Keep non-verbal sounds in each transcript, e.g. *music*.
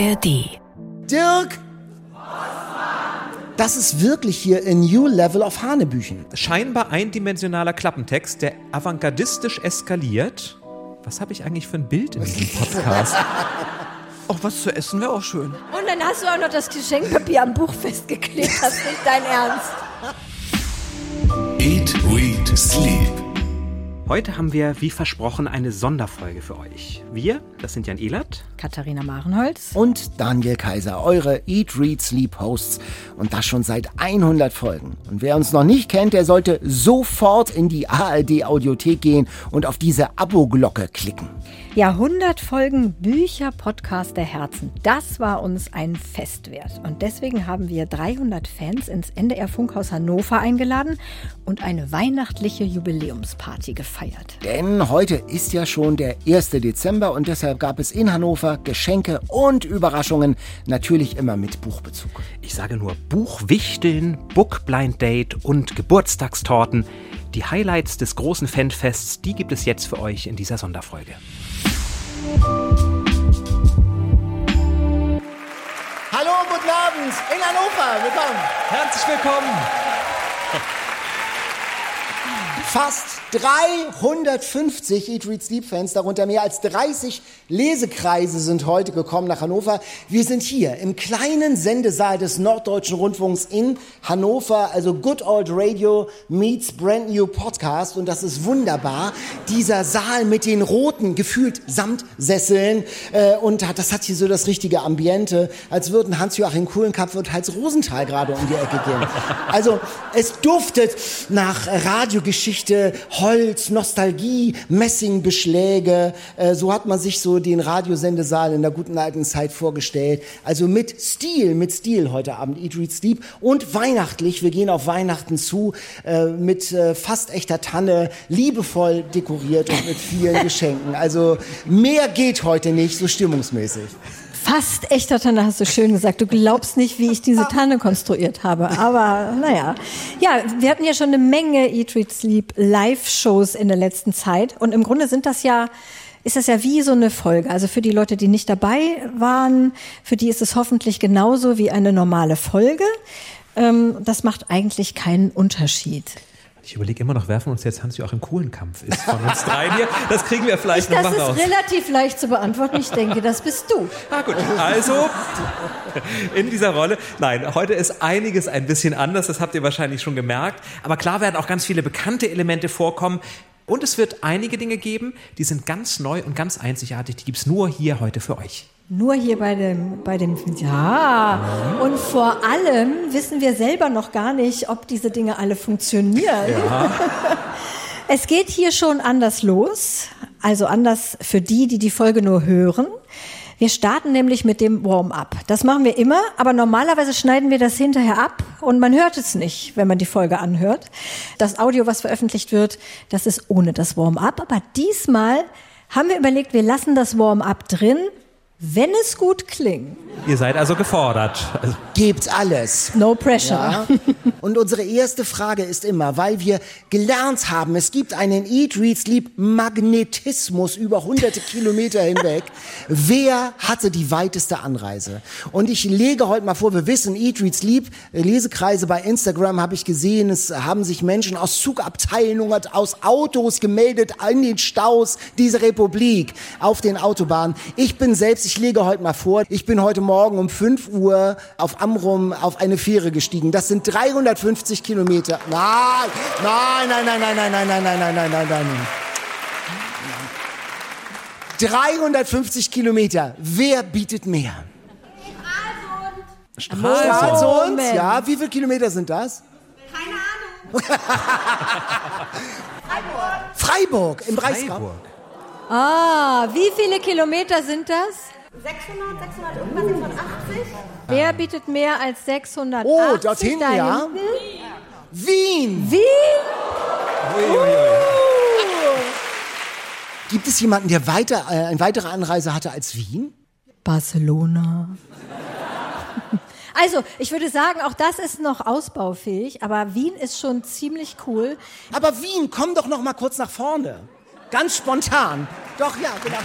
ARD. Dirk! Das ist wirklich hier a new level of Hanebüchen. Scheinbar eindimensionaler Klappentext, der avantgardistisch eskaliert. Was habe ich eigentlich für ein Bild in diesem Podcast? *laughs* Auch was zu essen wäre auch schön. Und dann hast du auch noch das Geschenkpapier am Buch festgeklebt. Das ist nicht dein Ernst. Eat, Read, Sleep. Heute haben wir, wie versprochen, eine Sonderfolge für euch. Wir, das sind Jan Ehlert. Katharina Marenholz. Und Daniel Kaiser, eure Eat, Read, Sleep Hosts. Und das schon seit 100 Folgen. Und wer uns noch nicht kennt, der sollte sofort in die ARD Audiothek gehen und auf diese Abo-Glocke klicken. Ja, 100 Folgen Bücher Podcast der Herzen. Das war uns ein Fest wert. Und deswegen haben wir 300 Fans ins NDR Funkhaus Hannover eingeladen und eine weihnachtliche Jubiläumsparty gefeiert. Denn heute ist ja schon der 1. Dezember und deshalb gab es in Hannover Geschenke und Überraschungen, natürlich immer mit Buchbezug. Ich sage nur Buchwichteln, Bookblind Date und Geburtstagstorten. Die Highlights des großen Fanfests, die gibt es jetzt für euch in dieser Sonderfolge. Abend in Hannover. Willkommen. Herzlich willkommen! Fast 350 Eat, Read, Sleep Fans, darunter mehr als 30 Lesekreise sind heute gekommen nach Hannover. Wir sind hier im kleinen Sendesaal des Norddeutschen Rundfunks in Hannover, also Good Old Radio meets Brand New Podcast und das ist wunderbar. Dieser Saal mit den roten, gefühlt Samtsesseln äh, und hat, das hat hier so das richtige Ambiente, als würden Hans-Joachim Kuhlenkampf und Heinz Rosenthal gerade um die Ecke gehen. Also es duftet nach Radiogeschichte, Holz, Nostalgie, Messingbeschläge. Äh, so hat man sich so den Radiosendesaal in der guten alten Zeit vorgestellt. Also mit Stil, mit Stil heute Abend Eat, Read, Sleep und weihnachtlich. Wir gehen auf Weihnachten zu äh, mit äh, fast echter Tanne, liebevoll dekoriert und mit vielen *laughs* Geschenken. Also mehr geht heute nicht, so stimmungsmäßig. Fast echter Tanne, hast du schön gesagt. Du glaubst nicht, wie ich diese Tanne konstruiert habe. Aber naja. Ja, wir hatten ja schon eine Menge Eat, Read, Sleep Live-Shows in der letzten Zeit. Und im Grunde sind das ja ist das ja wie so eine Folge. Also für die Leute, die nicht dabei waren, für die ist es hoffentlich genauso wie eine normale Folge. Ähm, das macht eigentlich keinen Unterschied. Ich überlege immer noch, wer von uns jetzt Hans-Joachim Kuhlenkampf ist von uns dreien hier. Das kriegen wir vielleicht Das noch mal ist raus. relativ leicht zu beantworten. Ich denke, das bist du. Ah, gut. Also, in dieser Rolle. Nein, heute ist einiges ein bisschen anders, das habt ihr wahrscheinlich schon gemerkt. Aber klar werden auch ganz viele bekannte Elemente vorkommen. Und es wird einige Dinge geben, die sind ganz neu und ganz einzigartig. Die gibt's nur hier heute für euch. Nur hier bei dem, bei dem, ja. Und vor allem wissen wir selber noch gar nicht, ob diese Dinge alle funktionieren. *laughs* Es geht hier schon anders los. Also anders für die, die die Folge nur hören. Wir starten nämlich mit dem Warm-up. Das machen wir immer, aber normalerweise schneiden wir das hinterher ab und man hört es nicht, wenn man die Folge anhört. Das Audio, was veröffentlicht wird, das ist ohne das Warm-up. Aber diesmal haben wir überlegt, wir lassen das Warm-up drin, wenn es gut klingt. Ihr seid also gefordert. Also, Gebt alles. No pressure. Ja. Und unsere erste Frage ist immer, weil wir gelernt haben, es gibt einen Eat, Read, Sleep Magnetismus über hunderte Kilometer hinweg. Wer hatte die weiteste Anreise? Und ich lege heute mal vor, wir wissen, Eat, Read, Sleep, Lesekreise bei Instagram habe ich gesehen, es haben sich Menschen aus Zugabteilungen, aus Autos gemeldet in den Staus dieser Republik auf den Autobahnen. Ich bin selbst, ich lege heute mal vor, ich bin heute Morgen um 5 Uhr auf Amrum auf eine Fähre gestiegen. Das sind 350 Kilometer. Nein, nein, nein, nein, nein, nein, nein, nein, nein, nein, nein, nein, nein. 350 Kilometer. Wer bietet mehr? Stralsund. Moment. Ja, wie viele Kilometer sind das? Keine Ahnung. Freiburg im Breisgau. Freiburg. Ah, wie viele Kilometer sind das? 600, 600, irgendwas, 680? Wer bietet mehr als 680? Oh, dort hinten, da ja. hinten? Wien. Wie? Gibt es jemanden, der weiter, äh, eine weitere Anreise hatte als Wien? Barcelona. *laughs* Also, ich würde sagen, auch das ist noch ausbaufähig, aber Wien ist schon ziemlich cool. Aber Wien, komm doch noch mal kurz nach vorne. Ganz spontan. Doch, ja, genau.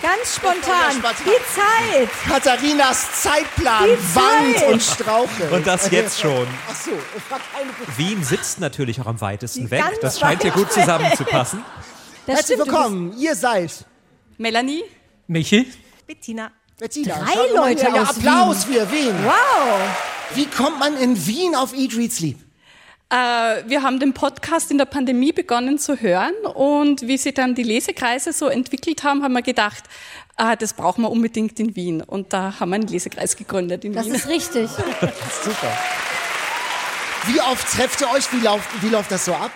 Ganz spontan. spontan. Die Zeit. Katharinas Zeitplan, Die Wand Zeit. und Strauche. Und das jetzt schon. Ach so, es war keine Wien sitzt natürlich auch am weitesten weg. Ganz Das scheint hier weit gut zusammenzupassen. *laughs* Das Herzlich stimmt, du willkommen, ihr seid Melanie. Michi? Bettina. Bettina. Drei Schaut mal Leute hier. ja, aus Applaus für Wien. Wow. Wie kommt man in Wien auf Eat, Read, Sleep? Äh, wir haben den Podcast in der Pandemie begonnen zu hören und wie sich dann die Lesekreise so entwickelt haben, haben wir gedacht, ah, das brauchen wir unbedingt in Wien. Und da haben wir einen Lesekreis gegründet in Das Wien. ist richtig. *laughs* Super. Wie oft trefft ihr euch? Wie läuft, wie läuft das so ab?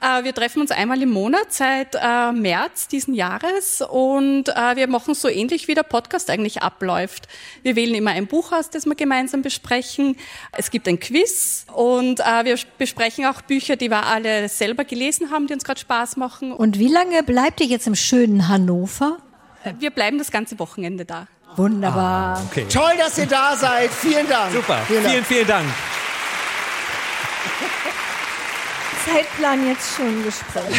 Äh, wir treffen uns einmal im Monat seit äh, März diesen Jahres und äh, wir machen so ähnlich, wie der Podcast eigentlich abläuft. Wir wählen immer ein Buch aus, das wir gemeinsam besprechen. Es gibt ein Quiz und wir besprechen auch Bücher, die wir alle selber gelesen haben, die uns gerade Spaß machen. Und wie lange bleibt ihr jetzt im schönen Hannover? Wir bleiben das ganze Wochenende da. Wunderbar. Okay. Toll, dass ihr da seid. Vielen Dank. Super. Vielen Dank. Vielen, vielen Dank. Zeitplan jetzt schon gesprochen.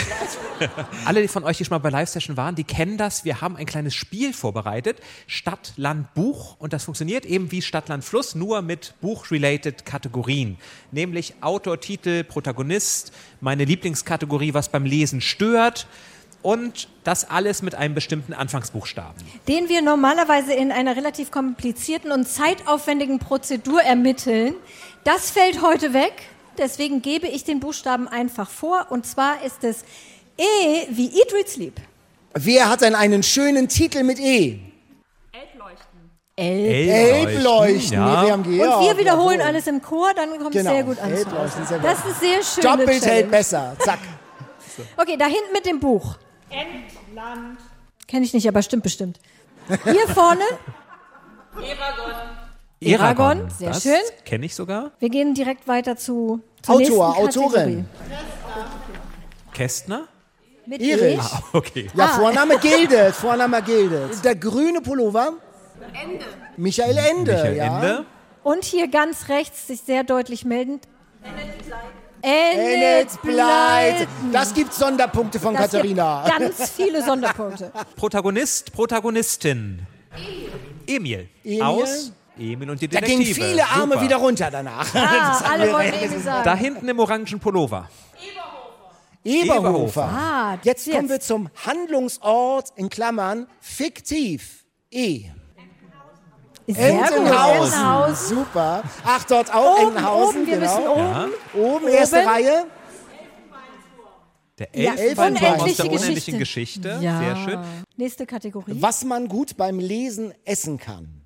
*laughs* Alle von euch, die schon mal bei Live Session waren, die kennen das. Wir haben ein kleines Spiel vorbereitet. Stadt, Land, Buch. Und das funktioniert eben wie Stadt, Land, Fluss, nur mit Buch-related Kategorien. Nämlich Autor, Titel, Protagonist, meine Lieblingskategorie, was beim Lesen stört. Und das alles mit einem bestimmten Anfangsbuchstaben. Den wir normalerweise in einer relativ komplizierten und zeitaufwendigen Prozedur ermitteln. Das fällt heute weg. Deswegen gebe ich den Buchstaben einfach vor. Und zwar ist es E wie Eat, Read, Sleep. Wer hat denn einen schönen Titel mit E? Elb. Elbleuchten. Ja. Nee, wir haben Und wir wiederholen alles im Chor, dann kommt es Genau. sehr gut an. Elbleuchten, sehr gut. Das ist sehr schön. Doppelt hält besser. Zack. *laughs* Okay, da hinten mit dem Buch. Entland. Kenne ich nicht, aber stimmt bestimmt. Hier vorne, Eragon, sehr das schön. Kenne ich sogar. wir gehen direkt weiter zu Autor. Autorin. Kästner? Mit Erich. E. Okay. Ja, Ah. Vorname *laughs* gildet. Vorname gildet. Der grüne Pullover? Ende. Michael Ende. Michael ja. Ende. Und hier ganz rechts, sich sehr deutlich meldend. Endet bleibt. Das gibt Sonderpunkte von Das gibt Katharina. ganz viele Sonderpunkte. Protagonist, Protagonistin. Emil. Emil. Aus Emil und die Da Detektive. gingen viele Arme Super. wieder runter danach. Ah, *laughs* alle wollten *laughs* Emil sagen. Da hinten im orangen Pullover. Eberhofer. Eberhofer. Ah, Jetzt jetzt. kommen wir zum Handlungsort in Klammern fiktiv. E. Entenhausen. Entenhausen. Super. Ach, dort auch Oben, Entenhausen. oben, wir müssen genau. oben. Oben, erste Oben. Reihe. Der Ja, Elfenbeinturm aus unendliche der unendlichen Geschichte. Geschichte. Ja. Sehr schön. Nächste Kategorie. Was man gut beim Lesen essen kann.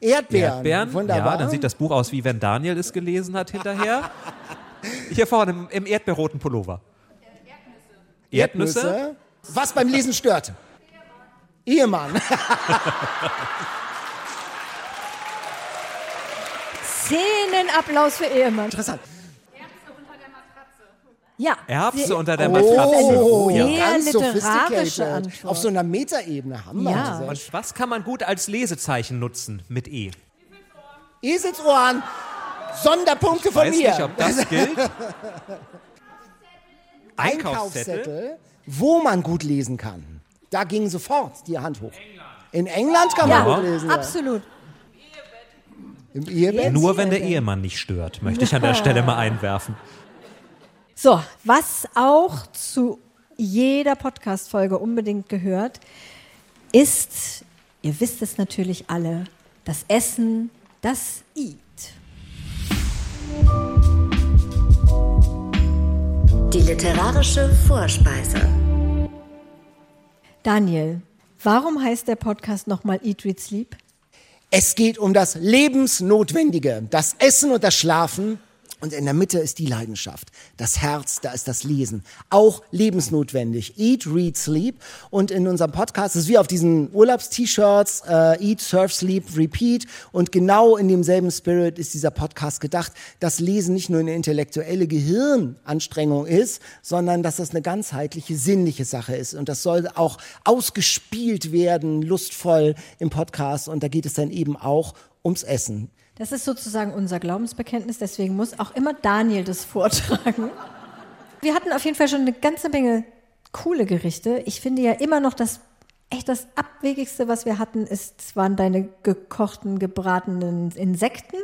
Erdbeeren. Erdbeeren. Wunderbar. Ja, dann sieht das Buch aus, wie wenn Daniel es gelesen hat hinterher. *laughs* Hier vorne im, im erdbeerroten Pullover. Erdnüsse. Erdnüsse. Was beim Lesen stört. Ehemann. Szenenapplaus *laughs* für Ehemann. Interessant. Ja. Erbse sehr- unter der Matratze. Oh, Sehr ja, ganz literarische. Antwort. Auf so einer Metaebene haben wir Ja. diese. Und was kann man gut als Lesezeichen nutzen mit E? Eselsohren. Sonderpunkte von Weiß mir. nicht, ob das gilt. *laughs* Einkaufszettel. Einkaufszettel, wo man gut lesen kann. Da ging sofort die Hand hoch. In England kann man Ja, gut lesen. absolut. Ja. Im Ehebett? Nur wenn der Ehemann nicht stört, möchte ich an der Stelle mal einwerfen. So, was auch zu jeder Podcast-Folge unbedingt gehört, ist, ihr wisst es natürlich alle, das Essen, das Eat. Die literarische Vorspeise. Daniel, warum heißt der Podcast nochmal Eat, Read, Sleep? Es geht um das Lebensnotwendige, das Essen und das Schlafen. Und in der Mitte ist die Leidenschaft, das Herz, da ist das Lesen. Auch lebensnotwendig. Eat, Read, Sleep. Und in unserem Podcast ist wie auf diesen Urlaubs-T-Shirts, äh, Eat, Surf, Sleep, Repeat. Und genau in demselben Spirit ist dieser Podcast gedacht, dass Lesen nicht nur eine intellektuelle Gehirnanstrengung ist, sondern dass das eine ganzheitliche, sinnliche Sache ist. Und das soll auch ausgespielt werden, lustvoll im Podcast. Und da geht es dann eben auch ums Essen. Das ist sozusagen unser Glaubensbekenntnis, deswegen muss auch immer Daniel das vortragen. Wir hatten auf jeden Fall schon eine ganze Menge coole Gerichte. Ich finde ja immer noch das echt das abwegigste, was wir hatten, ist, waren deine gekochten, gebratenen Insekten,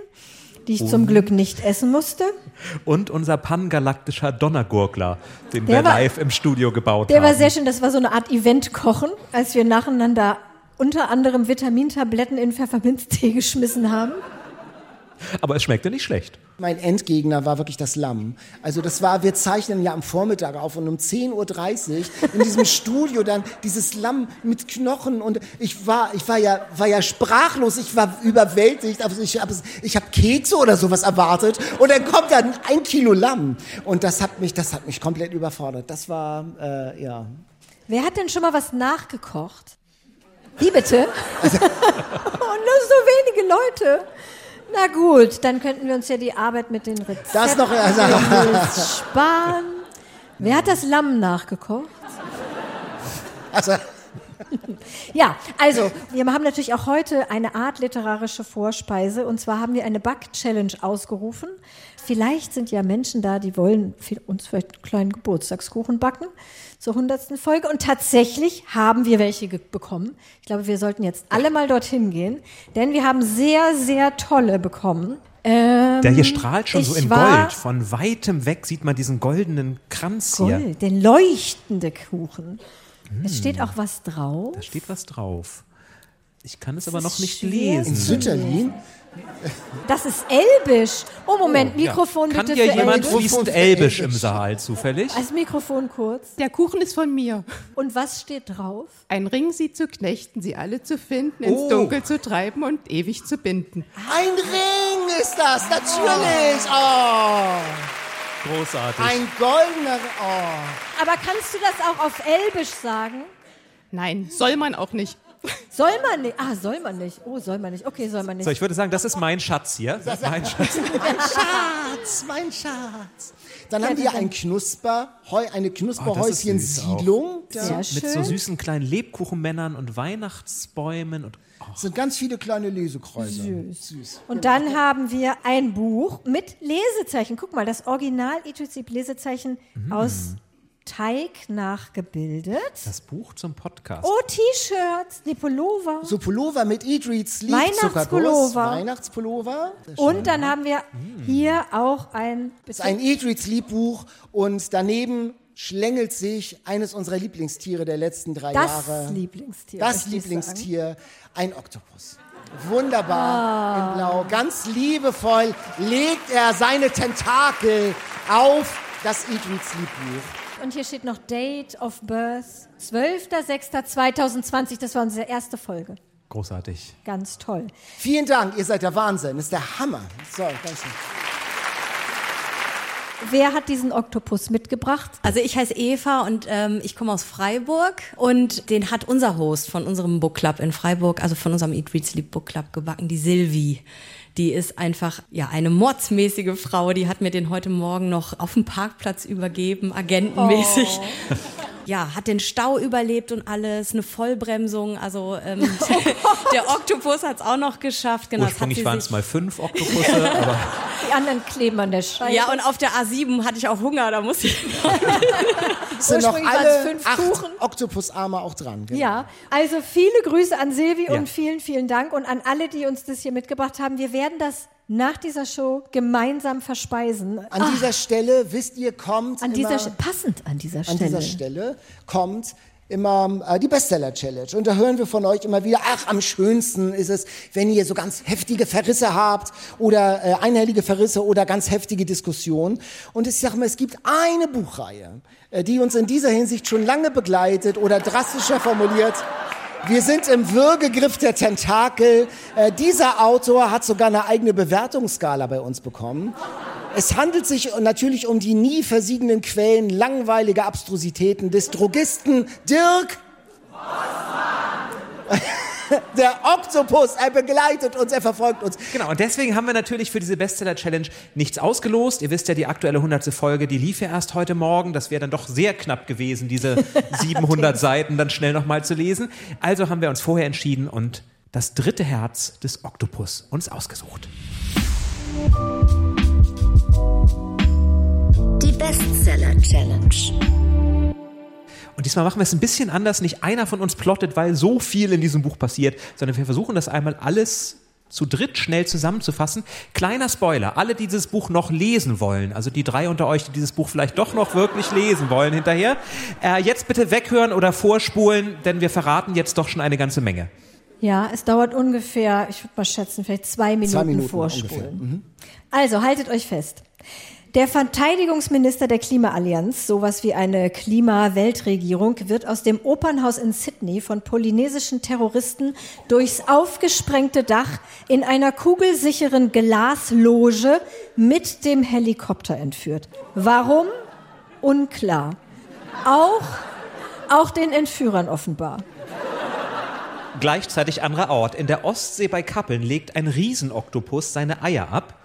die ich zum Glück nicht essen musste. Und unser pangalaktischer Donnergurgler, den Der wir war- live im Studio gebaut Der haben. war sehr schön, das war so eine Art Event-Kochen, als wir nacheinander unter anderem Vitamintabletten in Pfefferminztee *laughs* geschmissen haben. Aber es schmeckte nicht schlecht. Mein Endgegner war wirklich das Lamm. Also das war, wir zeichnen ja am Vormittag auf und um 10.30 Uhr in diesem Studio dann dieses Lamm mit Knochen und ich war, ich war ja, war ja sprachlos, ich war überwältigt, aber ich habe ich hab Kekse oder sowas erwartet und dann kommt dann ein Kilo Lamm und das hat mich, das hat mich komplett überfordert. Das war, äh, ja. Wer hat denn schon mal was nachgekocht? Wie bitte? Und *laughs* nur so wenige Leute. Na gut, dann könnten wir uns ja die Arbeit mit den Rezepten Das noch, also, sparen. Wer hat das Lamm nachgekocht? also Ja, also wir haben natürlich auch heute eine Art literarische Vorspeise und zwar haben wir eine Back-Challenge ausgerufen. Vielleicht sind ja Menschen da, die wollen für uns vielleicht einen kleinen Geburtstagskuchen backen zur hundertsten Folge und tatsächlich haben wir welche bekommen. Ich glaube, wir sollten jetzt alle mal dorthin gehen, denn wir haben sehr, sehr tolle bekommen. Ähm, Der hier strahlt schon so in Gold. Von weitem weg sieht man diesen goldenen Kranz hier. Gold, den leuchtende Kuchen. Es steht auch was drauf. Da steht was drauf. Ich kann es aber noch nicht schwer in lesen. Sütterlin. Das ist Elbisch. Oh, Moment, Mikrofon Kann bitte hier für jemand Elbisch. fließend Elbisch im Saal zufällig? Als Mikrofon kurz. Der Kuchen ist von mir. Und was steht drauf? Ein Ring, sie zu knechten, sie alle zu finden, ins Oh. Dunkel zu treiben und ewig zu binden. Ein Ring ist das, natürlich. Oh, Großartig. ein goldener, oh. Aber kannst du das auch auf Elbisch sagen? Nein, soll man auch nicht. Soll man nicht? Ah, soll man nicht. Oh, soll man nicht. Okay, soll man nicht. So, ich würde sagen, das ist mein Schatz hier. Mein Schatz. Mein Schatz, mein Schatz. Dann haben wir ein Knusper, Heu, eine Knusperhäuschen-Siedlung. Sehr Da Mit so süßen kleinen Lebkuchenmännern und Weihnachtsbäumen und oh, sind ganz viele kleine Lesekreise. Süß. Und dann haben wir ein Buch mit Lesezeichen. Guck mal, das Original Etuzip Lesezeichen Mhm. aus Teig nachgebildet. das Buch zum Podcast. Oh, T-Shirts, die Pullover. So Pullover mit Eat, Read, Sleep, Weihnachtspullover. Weihnachtspullover. Und dann haben wir hier auch ein, Das ist ein Eat, Read, Sleep Buch und daneben schlängelt sich eines unserer Lieblingstiere der letzten drei das Jahre. Lieblingstier. Das ich sagen. Lieblingstier, ein Oktopus. Wunderbar, in Blau. Ganz liebevoll legt er seine Tentakel auf das Eat, Read, Sleep Buch. Und hier steht noch Date of Birth, 12.06.2020. Das war unsere erste Folge. Großartig. Ganz toll. Vielen Dank, ihr seid der Wahnsinn. Das ist der Hammer. So, danke. Wer hat diesen Oktopus mitgebracht? Also ich heiße Eva und ähm, ich komme aus Freiburg und den hat unser Host von unserem Book Club in Freiburg, also von unserem Eat, Read, Sleep Book Club gebacken, die Silvi. Die ist einfach ja eine mordsmäßige Frau. Die hat mir den heute Morgen noch auf dem Parkplatz übergeben, agentenmäßig. Ja, hat den Stau überlebt und alles, eine Vollbremsung. Also ähm, *laughs* der Oktopus hat es auch noch geschafft. Genau, Ursprünglich waren es mal fünf Oktopusse, *laughs* aber Die anderen kleben an der Scheibe. Ja, und auf der A7 hatte ich auch Hunger, da musste ich *laughs* sind noch alle fünf acht Kuchen. Oktopusarme auch dran. genau. Ja, also viele Grüße an Silvi Ja. und vielen, vielen Dank und an alle, die uns das hier mitgebracht haben. Wir werden das nach dieser Show gemeinsam verspeisen. An dieser Stelle, wisst ihr, kommt An immer, dieser passend an dieser an Stelle. dieser Stelle kommt immer äh, die Bestseller-Challenge. Und da hören wir von euch immer wieder, ach, am schönsten ist es, wenn ihr so ganz heftige Verrisse habt oder äh, einhellige Verrisse oder ganz heftige Diskussionen. Und ich sage mal, es gibt eine Buchreihe, äh, die uns in dieser Hinsicht schon lange begleitet oder drastischer formuliert. Wir sind im Würgegriff der Tentakel. Äh, dieser Autor hat sogar eine eigene Bewertungsskala bei uns bekommen. Es handelt sich natürlich um die nie versiegenden Quellen langweiliger Abstrusitäten des Drogisten Dirk. *laughs* *laughs* Der Oktopus, er begleitet uns, er verfolgt uns. Genau, und deswegen haben wir natürlich für diese Bestseller-Challenge nichts ausgelost. Ihr wisst ja, die aktuelle 100. Folge, die lief ja erst heute Morgen. Das wäre dann doch sehr knapp gewesen, diese *laughs* 700 Seiten dann schnell nochmal zu lesen. Also haben wir uns vorher entschieden und das dritte Herz des Oktopus uns ausgesucht. Die Bestseller Challenge. Und diesmal machen wir es ein bisschen anders. Nicht einer von uns plottet, weil so viel in diesem Buch passiert, sondern wir versuchen das einmal alles zu dritt schnell zusammenzufassen. Kleiner Spoiler, alle, die dieses Buch noch lesen wollen, also die drei unter euch, die dieses Buch vielleicht doch noch wirklich lesen wollen hinterher, äh, jetzt bitte weghören oder vorspulen, denn wir verraten jetzt doch schon eine ganze Menge. Ja, es dauert ungefähr, ich würde mal schätzen, vielleicht zwei Minuten, Zwei Minuten vorspulen. Mhm. Also haltet euch fest. Der Verteidigungsminister der Klimaallianz, sowas wie eine Klima-Weltregierung, wird aus dem Opernhaus in Sydney von polynesischen Terroristen durchs aufgesprengte Dach in einer kugelsicheren Glasloge mit dem Helikopter entführt. Warum? Unklar. Auch, auch den Entführern offenbar. Gleichzeitig anderer Ort. In der Ostsee bei Kappeln legt ein Riesenoktopus seine Eier ab.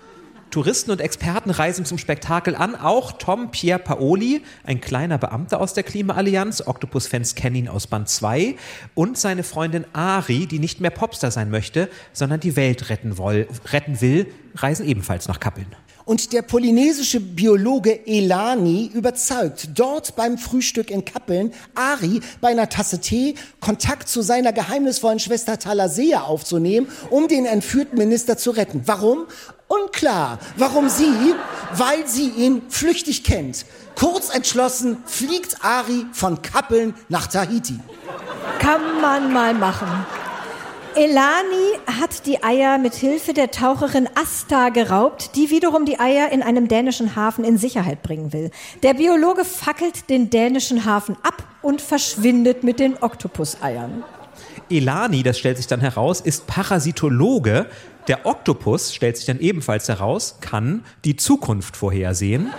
Touristen und Experten reisen zum Spektakel an. Auch Tom Pierre Paoli, ein kleiner Beamter aus der Klimaallianz, Octopus-Fans kennen ihn aus Band 2, und seine Freundin Ari, die nicht mehr Popstar sein möchte, sondern die Welt retten, woll, retten will, reisen ebenfalls nach Kappeln. Und der polynesische Biologe Elani überzeugt dort beim Frühstück in Kappeln Ari bei einer Tasse Tee Kontakt zu seiner geheimnisvollen Schwester Talasea aufzunehmen, um den entführten Minister zu retten. Warum? Unklar. Warum sie? Weil sie ihn flüchtig kennt. Kurz entschlossen fliegt Ari von Kappeln nach Tahiti. Kann man mal machen. Elani hat die Eier mit Hilfe der Taucherin Asta geraubt, die wiederum die Eier in einem dänischen Hafen in Sicherheit bringen will. Der Biologe fackelt den dänischen Hafen ab und verschwindet mit den Oktopuseiern. Elani, das stellt sich dann heraus, ist Parasitologe. Der Oktopus, stellt sich dann ebenfalls heraus, kann die Zukunft vorhersehen.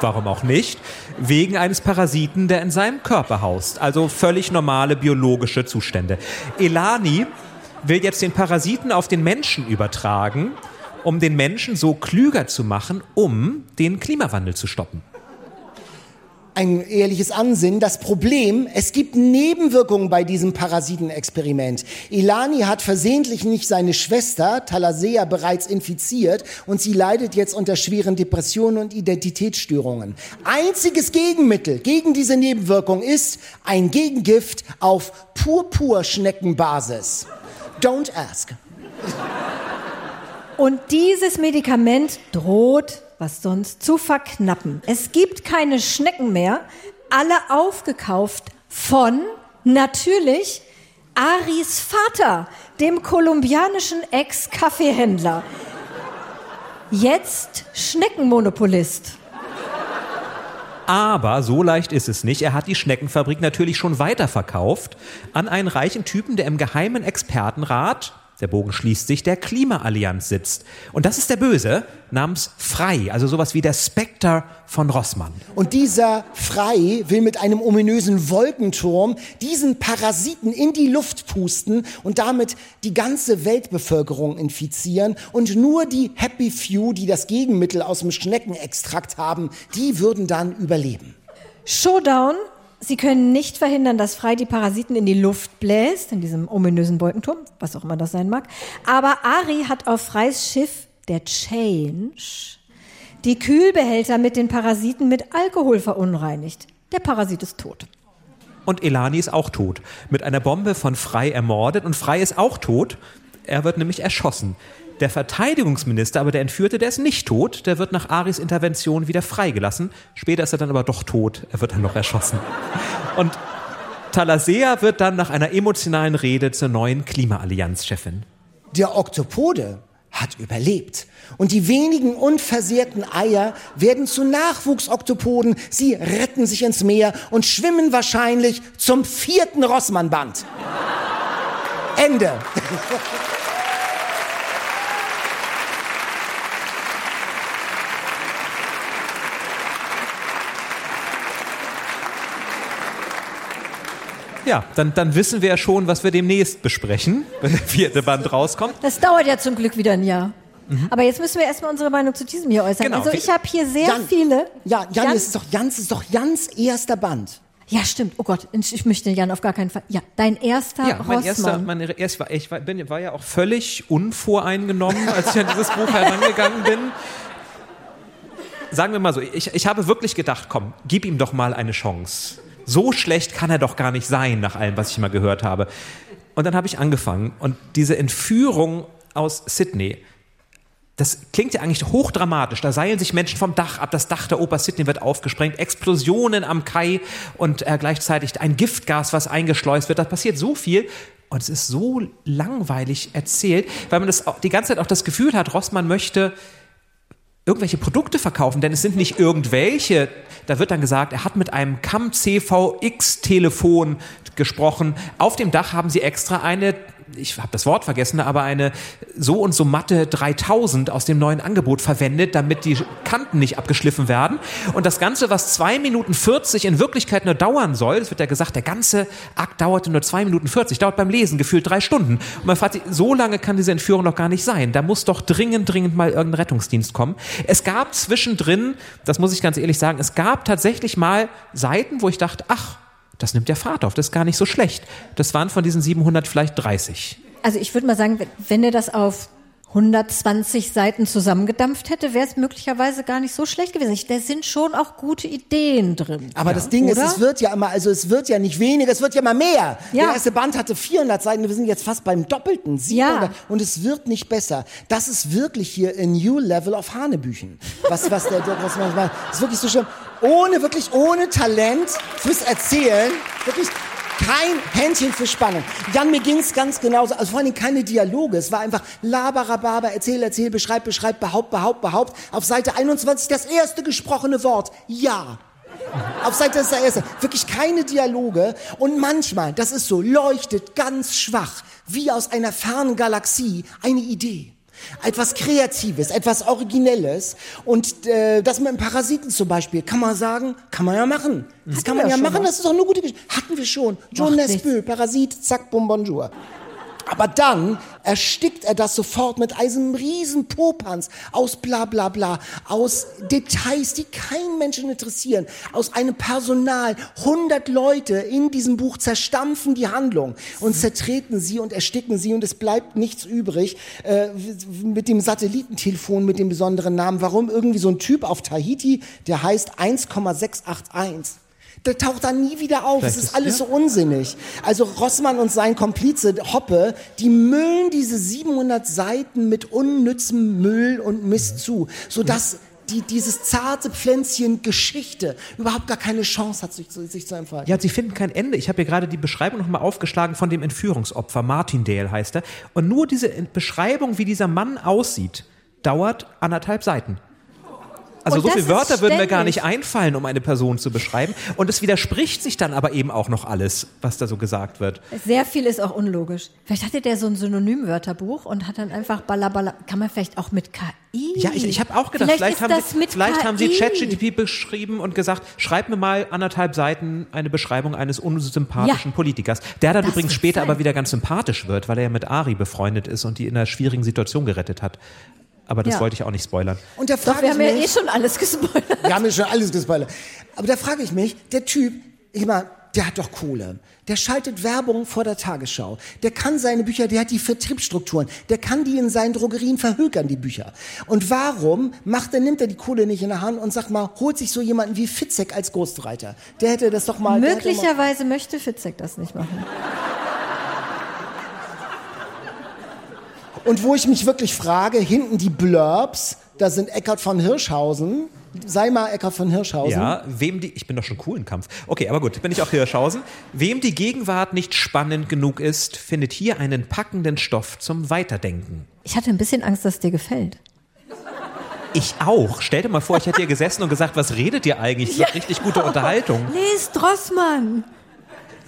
Warum auch nicht? Wegen eines Parasiten, der in seinem Körper haust. Also völlig normale biologische Zustände. Elani will jetzt den Parasiten auf den Menschen übertragen, um den Menschen so klüger zu machen, um den Klimawandel zu stoppen ein ehrliches Ansinnen. Das Problem, es gibt Nebenwirkungen bei diesem Parasitenexperiment. Ilani hat versehentlich nicht seine Schwester Talasea bereits infiziert und sie leidet jetzt unter schweren Depressionen und Identitätsstörungen. Einziges Gegenmittel gegen diese Nebenwirkung ist ein Gegengift auf Purpurschneckenbasis. Don't ask. Und dieses Medikament droht was sonst, zu verknappen. Es gibt keine Schnecken mehr, alle aufgekauft von natürlich Aris Vater, dem kolumbianischen Ex-Kaffeehändler. Jetzt Schneckenmonopolist. Aber so leicht ist es nicht. Er hat die Schneckenfabrik natürlich schon weiterverkauft an einen reichen Typen, der im geheimen Expertenrat der Bogen schließt sich, der Klimaallianz sitzt. Und das ist der Böse namens Frei, also sowas wie der Spectre von Rossmann. Und dieser Frei will mit einem ominösen Wolkenturm diesen Parasiten in die Luft pusten und damit die ganze Weltbevölkerung infizieren. Und nur die Happy Few, die das Gegenmittel aus dem Schneckenextrakt haben, die würden dann überleben. Showdown Sie können nicht verhindern, dass Frei die Parasiten in die Luft bläst, in diesem ominösen Wolkenturm, was auch immer das sein mag. Aber Ari hat auf Freis Schiff, der Change, die Kühlbehälter mit den Parasiten mit Alkohol verunreinigt. Der Parasit ist tot. Und Elani ist auch tot. Mit einer Bombe von Frei ermordet. Und Frei ist auch tot. Er wird nämlich erschossen. Der Verteidigungsminister, aber der Entführte, der ist nicht tot. Der wird nach Aris Intervention wieder freigelassen. Später ist er dann aber doch tot. Er wird dann noch erschossen. Und Talasea wird dann nach einer emotionalen Rede zur neuen Klimaallianz-Chefin. Der Oktopode hat überlebt. Und die wenigen unversehrten Eier werden zu Nachwuchsoktopoden. Sie retten sich ins Meer und schwimmen wahrscheinlich zum vierten Rossmann-Band. Ende. Ja, dann, dann wissen wir ja schon, was wir demnächst besprechen, *laughs* wenn der vierte Band rauskommt. Das dauert ja zum Glück wieder ein Jahr. Mhm. Aber jetzt müssen wir erstmal unsere Meinung zu diesem hier äußern. Genau. Also ich habe hier sehr Jan, viele. Ja, Jan, Jan- ist doch Jans ist doch Jans erster Band. Ja, stimmt. Oh Gott, ich möchte Jan auf gar keinen Fall. Ja, dein erster Ja, mein erster, Rossmann. mein erst war, ich war, bin, war ja auch völlig unvoreingenommen, als ich an dieses Buch *laughs* herangegangen bin. Sagen wir mal so, ich, ich habe wirklich gedacht, komm, gib ihm doch mal eine Chance. So schlecht kann er doch gar nicht sein, nach allem, was ich mal gehört habe. Und dann habe ich angefangen und diese Entführung aus Sydney, das klingt ja eigentlich hochdramatisch. Da seilen sich Menschen vom Dach ab. Das Dach der Oper Sydney wird aufgesprengt. Explosionen am Kai und äh, gleichzeitig ein Giftgas, was eingeschleust wird. Da passiert so viel. Und es ist so langweilig erzählt, weil man das die ganze Zeit auch das Gefühl hat, Rossmann möchte irgendwelche Produkte verkaufen, denn es sind nicht irgendwelche. Da wird dann gesagt, er hat mit einem CAM CVX Telefon gesprochen. Auf dem Dach haben sie extra eine ich habe das Wort vergessen, aber eine so und so matte 3000 aus dem neuen Angebot verwendet, damit die Kanten nicht abgeschliffen werden. Und das Ganze, was zwei Minuten 40 in Wirklichkeit nur dauern soll, das wird ja gesagt, der ganze Akt dauerte nur zwei Minuten 40, dauert beim Lesen gefühlt drei Stunden. Und man fragt sich, so lange kann diese Entführung noch gar nicht sein. Da muss doch dringend, dringend mal irgendein Rettungsdienst kommen. Es gab zwischendrin, das muss ich ganz ehrlich sagen, es gab tatsächlich mal Seiten, wo ich dachte, ach, das nimmt der Fahrt auf, das ist gar nicht so schlecht. Das waren von diesen 700 vielleicht 30. Also ich würde mal sagen, wenn er das auf 120 Seiten zusammengedampft hätte, wäre es möglicherweise gar nicht so schlecht gewesen. Da sind schon auch gute Ideen drin. Aber das Ding Oder? ist, es wird ja immer, also es wird ja nicht weniger, es wird ja immer mehr. Ja. Der erste Band hatte 400 Seiten, wir sind jetzt fast beim Doppelten, 700. Ja. Und es wird nicht besser. Das ist wirklich hier a new level of Hanebüchen. Was, was der, was manchmal, ist wirklich so schlimm. Ohne, wirklich ohne Talent fürs Erzählen, wirklich kein Händchen für Spannung. Jan, mir ging's ganz genauso. Also vor allem keine Dialoge. Es war einfach Laberababa, erzähl, erzähl, beschreib, beschreib, behaupt, behaupt, behaupt. Auf Seite 21 das erste gesprochene Wort. Ja. Auf Seite ist der erste. Wirklich keine Dialoge. Und manchmal, das ist so, leuchtet ganz schwach, wie aus einer fernen Galaxie, eine Idee. Etwas Kreatives, etwas Originelles. Und äh, das mit dem Parasiten zum Beispiel, kann man sagen, kann man ja machen. Das Hatten kann man ja machen, mal. das ist doch eine gute Geschichte. Hatten wir schon. John Nesbø, Parasit, zack, bum, bonjour. Aber dann erstickt er das sofort mit einem riesen Popanz aus bla bla bla, aus Details, die keinen Menschen interessieren, aus einem Personal. 100 Leute in diesem Buch zerstampfen die Handlung und zertreten sie und ersticken sie und es bleibt nichts übrig. Äh, mit dem Satellitentelefon mit dem besonderen Namen. Warum irgendwie so ein Typ auf Tahiti, der heißt 1,681? Der taucht dann nie wieder auf. Vielleicht es ist alles so unsinnig. Also Rossmann und sein Komplize Hoppe, die müllen diese 700 Seiten mit unnützem Müll und Mist zu, sodass die, dieses zarte Pflänzchen Geschichte überhaupt gar keine Chance hat, sich, zu- sich zu entfalten. Ja, sie finden kein Ende. Ich habe hier gerade die Beschreibung nochmal aufgeschlagen von dem Entführungsopfer. Martindale heißt er. Und nur diese Beschreibung, wie dieser Mann aussieht, dauert anderthalb Seiten. Also Und so viele Wörter würden mir gar nicht einfallen, um eine Person zu beschreiben. Und es widerspricht sich dann aber eben auch noch alles, was da so gesagt wird. Sehr viel ist auch unlogisch. Vielleicht hatte der so ein Synonymwörterbuch und hat dann einfach Ballaballa. Kann man vielleicht auch mit KI? Ja, ich, ich habe auch gedacht, vielleicht, vielleicht, haben, sie, vielleicht KI. haben sie ChatGPT beschrieben und gesagt, schreib mir mal anderthalb Seiten eine Beschreibung eines unsympathischen Ja. Politikers. Der dann Das übrigens später sein. aber wieder ganz sympathisch wird, weil er ja mit Ari befreundet ist und die in einer schwierigen Situation gerettet hat. Aber das Ja. wollte ich auch nicht spoilern. Und da Doch, frage wir ich haben ja eh mich, schon alles gespoilert. wir haben ja schon alles gespoilert. Aber da frage ich mich, der Typ, ich meine, der hat doch Kohle. Der schaltet Werbung vor der Tagesschau. Der kann seine Bücher, der hat die Vertriebsstrukturen. Der kann die in seinen Drogerien verhökern, die Bücher. Und warum macht er, nimmt er die Kohle nicht in der Hand und sagt mal, holt sich so jemanden wie Fitzek als Ghostwriter? Der hätte das doch mal. hätte mal- Möglicherweise möchte Fitzek das nicht machen. Und wo ich mich wirklich frage, hinten die Blurbs, da sind Eckhard von Hirschhausen. Sei mal Eckhard von Hirschhausen. Ja, wem die, ich bin doch schon cool im Kampf. Okay, aber gut, bin ich auch Hirschhausen. Wem die Gegenwart nicht spannend genug ist, findet hier einen packenden Stoff zum Weiterdenken. Ich hatte ein bisschen Angst, dass es dir gefällt. Ich auch. Stell dir mal vor, ich hätte hier gesessen und gesagt, was redet ihr eigentlich? Das ist doch richtig gute Unterhaltung. Les Drossmann.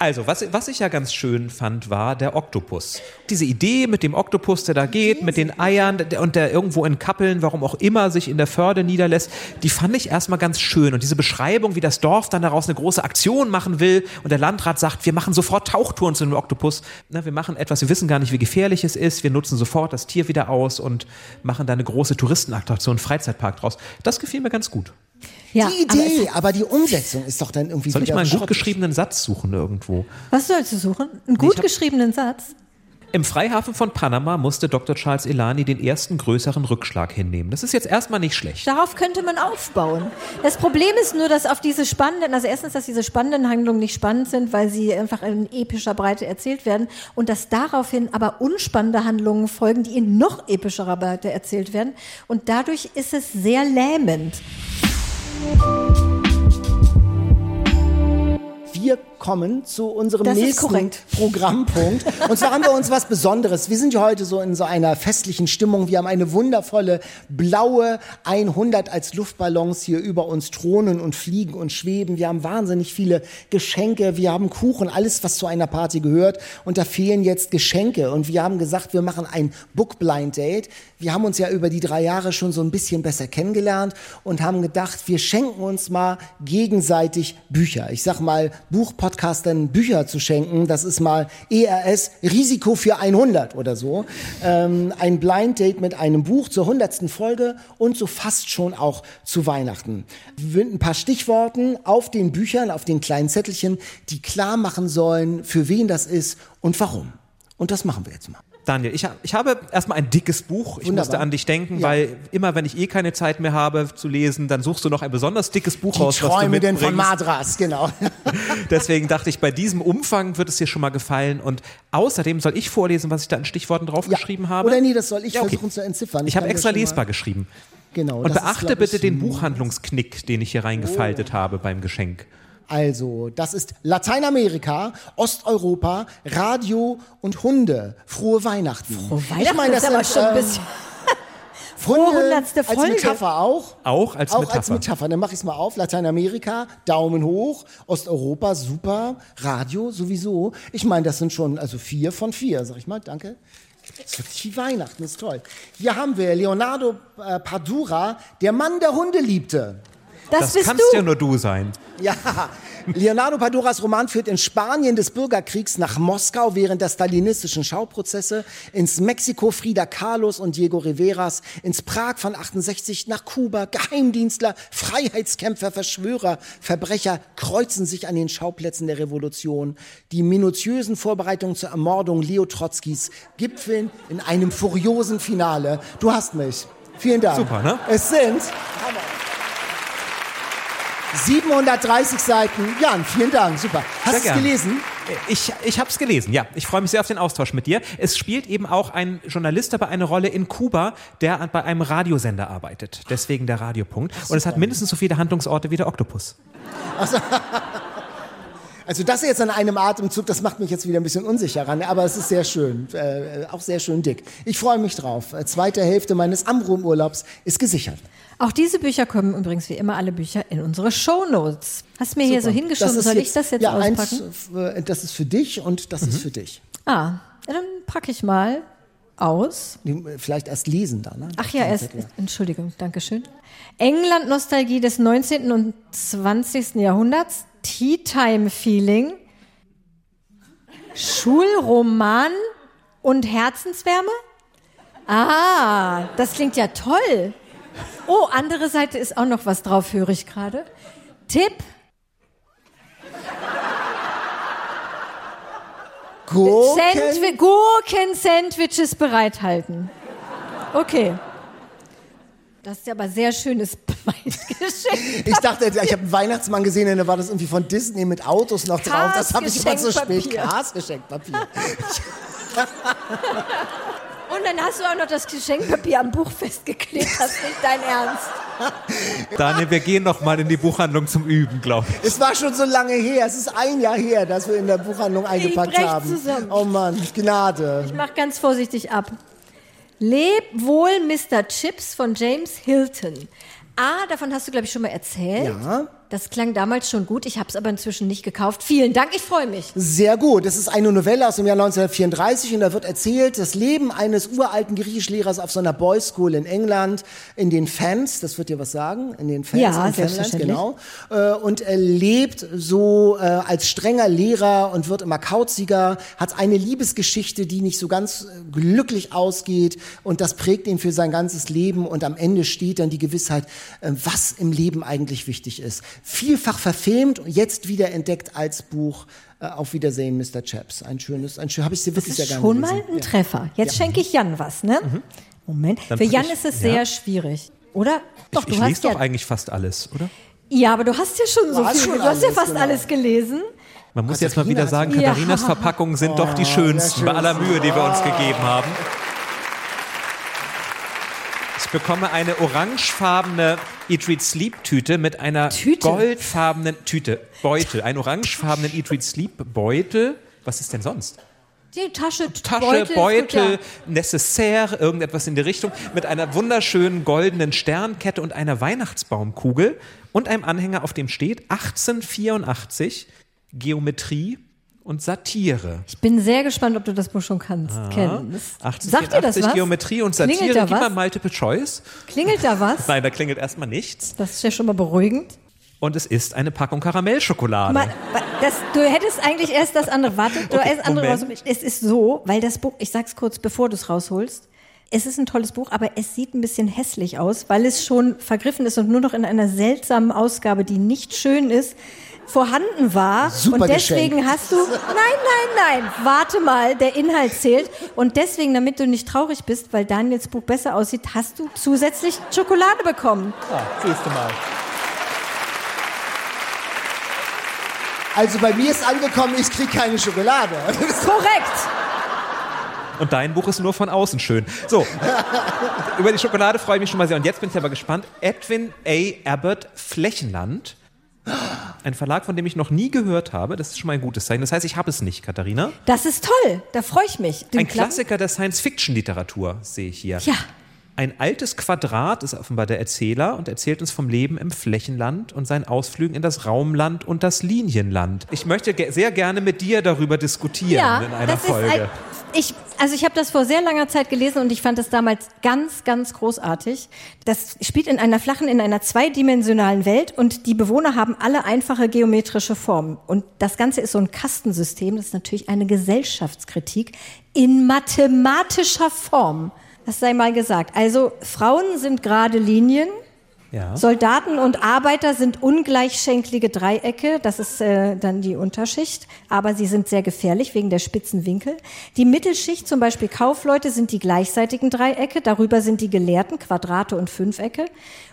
Also, was, was ich ja ganz schön fand, war der Oktopus. Diese Idee mit dem Oktopus, der da geht, mit den Eiern der, und der irgendwo in Kappeln, warum auch immer, sich in der Förde niederlässt, die fand ich erstmal ganz schön. Und diese Beschreibung, wie das Dorf dann daraus eine große Aktion machen will und der Landrat sagt, wir machen sofort Tauchtouren zu dem Oktopus. Na, wir machen etwas, wir wissen gar nicht, wie gefährlich es ist, wir nutzen sofort das Tier wieder aus und machen da eine große Touristenattraktion, Freizeitpark draus. Das gefiel mir ganz gut. Ja, die aber Idee, aber, die Umsetzung ist doch dann irgendwie Soll ich mal einen gut geschriebenen Satz suchen irgendwo? Was sollst du suchen? Einen gut hab- geschriebenen Satz? Im Freihafen von Panama musste Dr. Charles Elani den ersten größeren Rückschlag hinnehmen. Das ist jetzt erstmal nicht schlecht. Darauf könnte man aufbauen. Das Problem ist nur, dass auf diese spannenden, also erstens, dass diese spannenden Handlungen nicht spannend sind, weil sie einfach in epischer Breite erzählt werden und dass daraufhin aber unspannende Handlungen folgen, die in noch epischerer Breite erzählt werden. Und dadurch ist es sehr lähmend. thank you Wir kommen zu unserem Das nächsten. Programmpunkt. Und zwar haben wir uns was Besonderes. Wir sind ja heute so in so einer festlichen Stimmung. Wir haben eine wundervolle blaue 100 als Luftballons hier über uns thronen und fliegen und schweben. Wir haben wahnsinnig viele Geschenke. Wir haben Kuchen, alles, was zu einer Party gehört. Und da fehlen jetzt Geschenke. Und wir haben gesagt, wir machen ein Book Blind Date. Wir haben uns ja über die drei Jahre schon so ein bisschen besser kennengelernt und haben gedacht, wir schenken uns mal gegenseitig Bücher. Ich sag mal, Buchpodcastern Bücher zu schenken, das ist mal ERS Risiko für 100 oder so. Ähm, ein Blind Date mit einem Buch zur 100. Folge und so fast schon auch zu Weihnachten. Ein paar Stichworten auf den Büchern, auf den kleinen Zettelchen, die klar machen sollen, für wen das ist und warum. Und das machen wir jetzt mal. Daniel, ich, ich habe erstmal ein dickes Buch. Ich Wunderbar. musste an dich denken, Ja. weil immer, wenn ich eh keine Zeit mehr habe zu lesen, dann suchst du noch ein besonders dickes Buch Die raus, was du Träume denn von. Madras, genau. *laughs* Deswegen dachte ich, bei diesem Umfang wird es dir schon mal gefallen. Und außerdem soll ich vorlesen, was ich da an Stichworten draufgeschrieben habe. Oder nee, das soll ich Ja, okay. versuchen zu entziffern. Ich habe kann dir extra lesbar geschrieben. Genau. Und ist, beachte glaub bitte ich, den Buchhandlungsknick, den ich hier reingefaltet habe beim Geschenk. Also, das ist Lateinamerika, Osteuropa, Radio und Hunde. Frohe Weihnachten. Frohe Weihnachten ist aber schon ein bisschen- *laughs* Hunde Frohe hundertste als. Metapher auch. Auch als auch Metapher. als Metapher. Dann mache ich es mal auf. Lateinamerika, Daumen hoch. Osteuropa, super. Radio, sowieso. Ich meine, das sind schon also vier von vier, sag ich mal. Danke. Das ist wirklich wie Weihnachten, ist toll. Hier haben wir Leonardo äh, Padura, der Mann, der Hunde liebte. Das, Das kannst du. ja nur du sein. Ja, Leonardo Paduras Roman führt in Spanien des Bürgerkriegs nach Moskau während der stalinistischen Schauprozesse, ins Mexiko Frida Kahlos und Diego Riveras, ins Prag von 68 nach Kuba. Geheimdienstler, Freiheitskämpfer, Verschwörer, Verbrecher kreuzen sich an den Schauplätzen der Revolution. Die minutiösen Vorbereitungen zur Ermordung Leo Trotzkis gipfeln in einem furiosen Finale. Du hast mich. Vielen Dank. Super, ne? Es sind 730 Seiten. Jan, vielen Dank, super. Hast du es gelesen? Ich, ich habe es gelesen, ja. Ich freue mich sehr auf den Austausch mit dir. Es spielt eben auch ein Journalist dabei eine Rolle in Kuba, der bei einem Radiosender arbeitet. Deswegen der Radiopunkt. Und es hat mindestens so viele Handlungsorte wie der Oktopus. *laughs* Also das jetzt an einem Atemzug, das macht mich jetzt wieder ein bisschen unsicher ran, aber es ist sehr schön, äh, auch sehr schön dick. Ich freue mich drauf. Äh, Zweite Hälfte meines Amrum-Urlaubs ist gesichert. Auch diese Bücher kommen übrigens wie immer alle Bücher in unsere Shownotes. Hast mir hier so hingeschoben, soll ich das jetzt ja, auspacken? Eins, äh, das ist für dich und das ist für dich. Ah, dann packe ich mal aus. Äh, Vielleicht erst lesen dann. Ne? Ach ja, erst, Entschuldigung, Dankeschön. England-Nostalgie des 19. und 20. Jahrhunderts, Tea Time Feeling, Schulroman und Herzenswärme? Ah, das klingt ja toll. Oh, andere Seite ist auch noch was drauf, höre ich gerade. Tipp, Gurken, Sandwi Gurken-Sandwiches bereithalten. Okay. Das ist ja aber sehr schönes *laughs* Geschenk. Ich dachte, ich habe einen Weihnachtsmann gesehen und da war das irgendwie von Disney mit Autos noch drauf. Das habe ich immer so spät. Geschenkpapier. *laughs* Und dann hast du auch noch das Geschenkpapier am Buch festgeklebt. Das ist nicht dein Ernst. *laughs* Daniel, wir gehen noch mal in die Buchhandlung zum Üben, glaube ich. Es war schon so lange her. Es ist ein Jahr her, dass wir in der Buchhandlung eingepackt haben. zusammen. Oh Mann, Gnade. Ich mach ganz vorsichtig ab. Leb wohl Mr. Chips von James Hilton. Ah, davon hast du, glaube ich, schon mal erzählt. Ja. Das klang damals schon gut. Ich habe es aber inzwischen nicht gekauft. Vielen Dank, ich freue mich. Sehr gut. Es ist eine Novelle aus dem Jahr 1934 und da wird erzählt, das Leben eines uralten Griechischlehrers auf so einer Boys School in England, in den Fans, das wird dir was sagen, in den Fans Ja, in selbstverständlich. genau. Äh, Und er lebt so äh, als strenger Lehrer und wird immer kauziger, hat eine Liebesgeschichte, die nicht so ganz äh, glücklich ausgeht und das prägt ihn für sein ganzes Leben und am Ende steht dann die Gewissheit, was im Leben eigentlich wichtig ist. Vielfach verfilmt und jetzt wieder entdeckt als Buch. Äh, Auf Wiedersehen, Mr. Chaps. Ein schönes, ein schön, habe ich sie Das wirklich ist sehr gerne schon gelesen. mal ein Treffer. Jetzt schenke ich Jan was, ne? Moment. Mhm. Dann Für Jan ich- ist es ja. sehr schwierig, oder? Doch, ich du hast lese ja. doch eigentlich fast alles, oder? Ja, aber du hast ja schon so hast viel. schon Du hast ja fast genau. alles gelesen. Man muss jetzt mal Katharina wieder sagen, Ja. Katharinas Verpackungen sind doch die schönsten, bei aller Mühe, die wir uns gegeben haben. Bekomme eine orangefarbene Eat, Read, Sleep Tüte mit einer Tüte? goldfarbenen Tüte, Beutel, einen orangefarbenen Eat, Read, Sleep Beutel. Was ist denn sonst? Die Tasche, Tasche, Beutel, Beutel, gut, Necessaire, irgendetwas in die Richtung, mit einer wunderschönen goldenen Sternkette und einer Weihnachtsbaumkugel und einem Anhänger, auf dem steht 1884 Geometrie und Satire. Ich bin sehr gespannt, ob du das Buch schon kannst, kennst. Sagt dir das 1884 was? Geometrie und Klingelt Satire. da Gib mal? Multiple Choice. Klingelt da was? *laughs* Nein, da klingelt erstmal nichts. Das ist ja schon mal beruhigend. Und es ist eine Packung Karamellschokolade. Mal, das, du hättest eigentlich erst das andere. Warte, du Okay, erst andere raus. Es ist so, weil das Buch, ich sag's kurz, bevor du es rausholst. Es ist ein tolles Buch, aber es sieht ein bisschen hässlich aus, weil es schon vergriffen ist und nur noch in einer seltsamen Ausgabe, die nicht schön ist, vorhanden war. Super und deswegen Geschenk. hast du, nein, nein, nein, warte mal, der Inhalt zählt. Und deswegen, damit du nicht traurig bist, weil Daniels Buch besser aussieht, hast du zusätzlich Schokolade bekommen. Ah, siehst du mal. Also bei mir ist angekommen, ich kriege keine Schokolade. *laughs* Korrekt. Und dein Buch ist nur von außen schön. So, über die Schokolade freue ich mich schon mal sehr. Und jetzt bin ich aber gespannt. Edwin A. Abbott Flächenland. Ein Verlag, von dem ich noch nie gehört habe. Das ist schon mal ein gutes Zeichen. Das heißt, ich habe es nicht, Katharina. Das ist toll. Da freue ich mich. Den Ein Klappen- Klassiker der Science-Fiction-Literatur sehe ich hier. Ja. Ein altes Quadrat ist offenbar der Erzähler und erzählt uns vom Leben im Flächenland und seinen Ausflügen in das Raumland und das Linienland. Ich möchte ge sehr gerne mit dir darüber diskutieren in einer Folge. Ich, also ich habe das vor sehr langer Zeit gelesen und ich fand das damals ganz, ganz großartig. Das spielt in einer flachen, in einer zweidimensionalen Welt und die Bewohner haben alle einfache geometrische Formen. Und das Ganze ist so ein Kastensystem. Das ist natürlich eine Gesellschaftskritik in mathematischer Form. Das sei mal gesagt. Also Frauen sind gerade Linien. Ja. Soldaten und Arbeiter sind ungleichschenklige Dreiecke, das ist äh, dann die Unterschicht, aber sie sind sehr gefährlich wegen der spitzen Winkel. Die Mittelschicht, zum Beispiel Kaufleute, sind die gleichseitigen Dreiecke, darüber sind die Gelehrten, Quadrate und Fünfecke.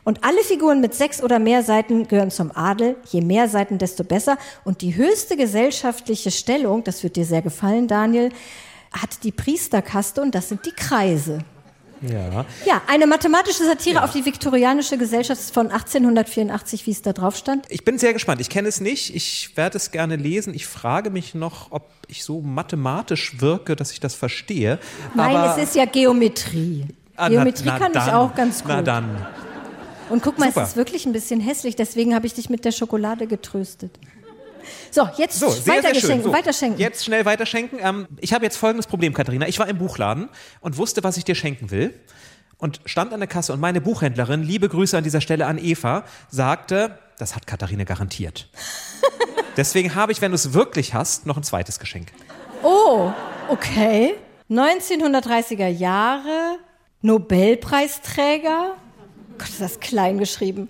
Und alle Figuren mit sechs oder mehr Seiten gehören zum Adel, je mehr Seiten, desto besser. Und die höchste gesellschaftliche Stellung, das wird dir sehr gefallen, Daniel, hat die Priesterkaste und das sind die Kreise. Ja. Ja, eine mathematische Satire auf die viktorianische Gesellschaft von 1884, wie es da drauf stand. Ich bin sehr gespannt. Ich kenne es nicht. Ich werde es gerne lesen. Ich frage mich noch, ob ich so mathematisch wirke, dass ich das verstehe. Nein, Aber, es ist ja Geometrie. Ah, na- Geometrie na kann ich dann. auch ganz gut. Na dann. Und guck mal, Super. es ist wirklich ein bisschen hässlich, deswegen habe ich dich mit der Schokolade getröstet. So, jetzt So, sehr, weiter sehr schön. geschenken, So, weiter schenken. Jetzt schnell weiterschenken. Ähm, ich habe jetzt folgendes Problem, Katharina. Ich war im Buchladen und wusste, was ich dir schenken will. Und stand an der Kasse und meine Buchhändlerin, liebe Grüße an dieser Stelle an Eva, sagte, das hat Katharina garantiert. *laughs* Deswegen habe ich, wenn du es wirklich hast, noch ein zweites Geschenk. Oh, okay. 1930er Jahre, Nobelpreisträger. Gott, ist das klein geschrieben.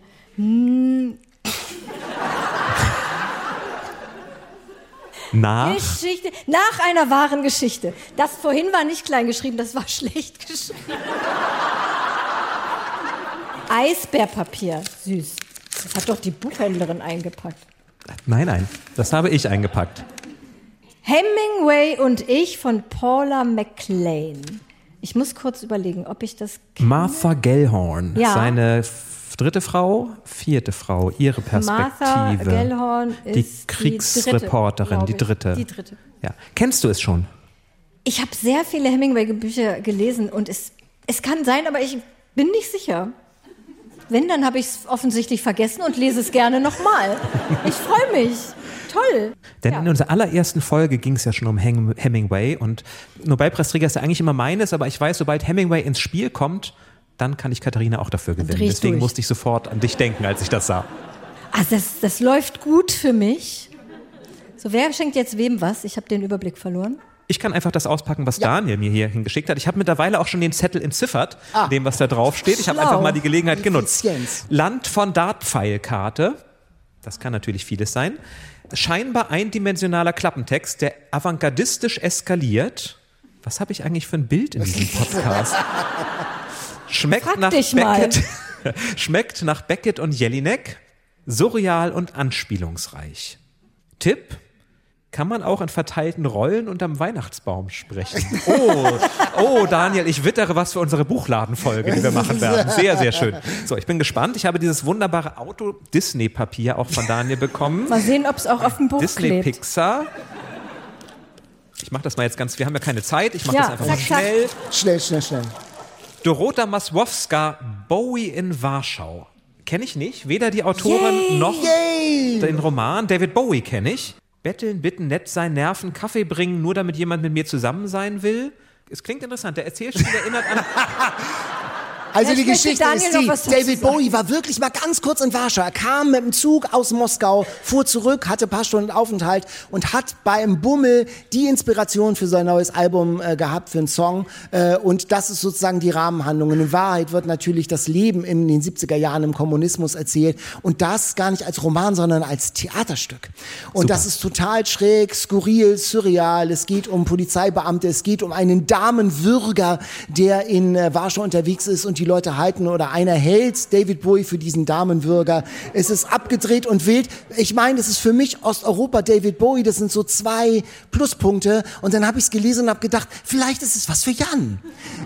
Nach Geschichte, nach einer wahren Geschichte. Das vorhin war nicht klein geschrieben, das war *laughs* schlecht geschrieben. Eisbärpapier, süß. Das hat doch die Buchhändlerin eingepackt. Nein, nein, das habe ich eingepackt. Hemingway und ich von Paula McLean. Ich muss kurz überlegen, ob ich das Martha Gellhorn, Ja. seine dritte Frau, vierte Frau, ihre Perspektive. Martha Gellhorn ist die die Kriegsreporterin, dritte, die dritte. glaub ich. Die dritte. Ja. Kennst du es schon? Ich habe sehr viele Hemingway-Bücher gelesen und es, es kann sein, aber ich bin nicht sicher. Wenn, dann habe ich es offensichtlich vergessen und lese es gerne nochmal. Ich freue mich. Toll. Denn Ja. in unserer allerersten Folge ging es ja schon um Hem Hemingway und Nobelpreisträger ist ja eigentlich immer meines, aber ich weiß, sobald Hemingway ins Spiel kommt, dann kann ich Katharina auch dafür gewinnen. Deswegen durch. musste ich sofort an dich denken, als ich das sah. Also das, das läuft gut für mich. So, wer schenkt jetzt wem was? Ich habe den Überblick verloren. Ich kann einfach das auspacken, was Daniel mir hier hingeschickt hat. Ich habe mittlerweile auch schon den Zettel entziffert, Ah. dem, was da drauf steht. Ich habe einfach mal die Gelegenheit genutzt. Land von Dartpfeilkarte. Das kann natürlich vieles sein. Scheinbar eindimensionaler Klappentext, der avantgardistisch eskaliert. Was habe ich eigentlich für ein Bild in diesem *laughs* Podcast? Schmeckt Frag nach dich mal. Beckett. *laughs* Schmeckt nach Beckett und Jelinek. Surreal und anspielungsreich. Tipp: Kann man auch in verteilten Rollen unterm Weihnachtsbaum sprechen? Oh, oh, Daniel, ich wittere was für unsere Buchladenfolge, die wir machen werden. *laughs* Sehr, sehr schön. So, ich bin gespannt. Ich habe dieses wunderbare Auto-Disney-Papier auch von Daniel bekommen. Mal sehen, ob es auch auf dem Buch Disney klebt. Pixar. Ich mache das mal jetzt ganz, wir haben ja keine Zeit, ich mache Ja, das einfach zack, mal zack. schnell. Schnell, schnell, schnell. Dorota Masłowska, Bowie in Warschau. Kenne ich nicht, weder die Autorin noch Yay! den Roman. David Bowie kenne ich. Betteln, bitten, nett sein, nerven, Kaffee bringen, nur damit jemand mit mir zusammen sein will. Es klingt interessant. Der Erzählstil erinnert an. *laughs* Also die Geschichte ist die, David. Bowie war wirklich mal ganz kurz in Warschau. Er kam mit dem Zug aus Moskau, fuhr zurück, hatte ein paar Stunden Aufenthalt und hat beim Bummel die Inspiration für sein neues Album äh, gehabt, für einen Song. Äh, und das ist sozusagen die Rahmenhandlung. Und in Wahrheit wird natürlich das Leben in den 70er Jahren im Kommunismus erzählt. Und das gar nicht als Roman, sondern als Theaterstück. Und das ist total schräg, skurril, surreal. Es geht um Polizeibeamte, es geht um einen Damenwürger, der in äh, Warschau unterwegs ist und die Leute halten oder einer hält David Bowie für diesen Damenwürger. Es ist abgedreht und wild. Ich meine, das ist für mich Osteuropa David Bowie, das sind so zwei Pluspunkte. Und dann habe ich es gelesen und habe gedacht, vielleicht ist es was für Jan.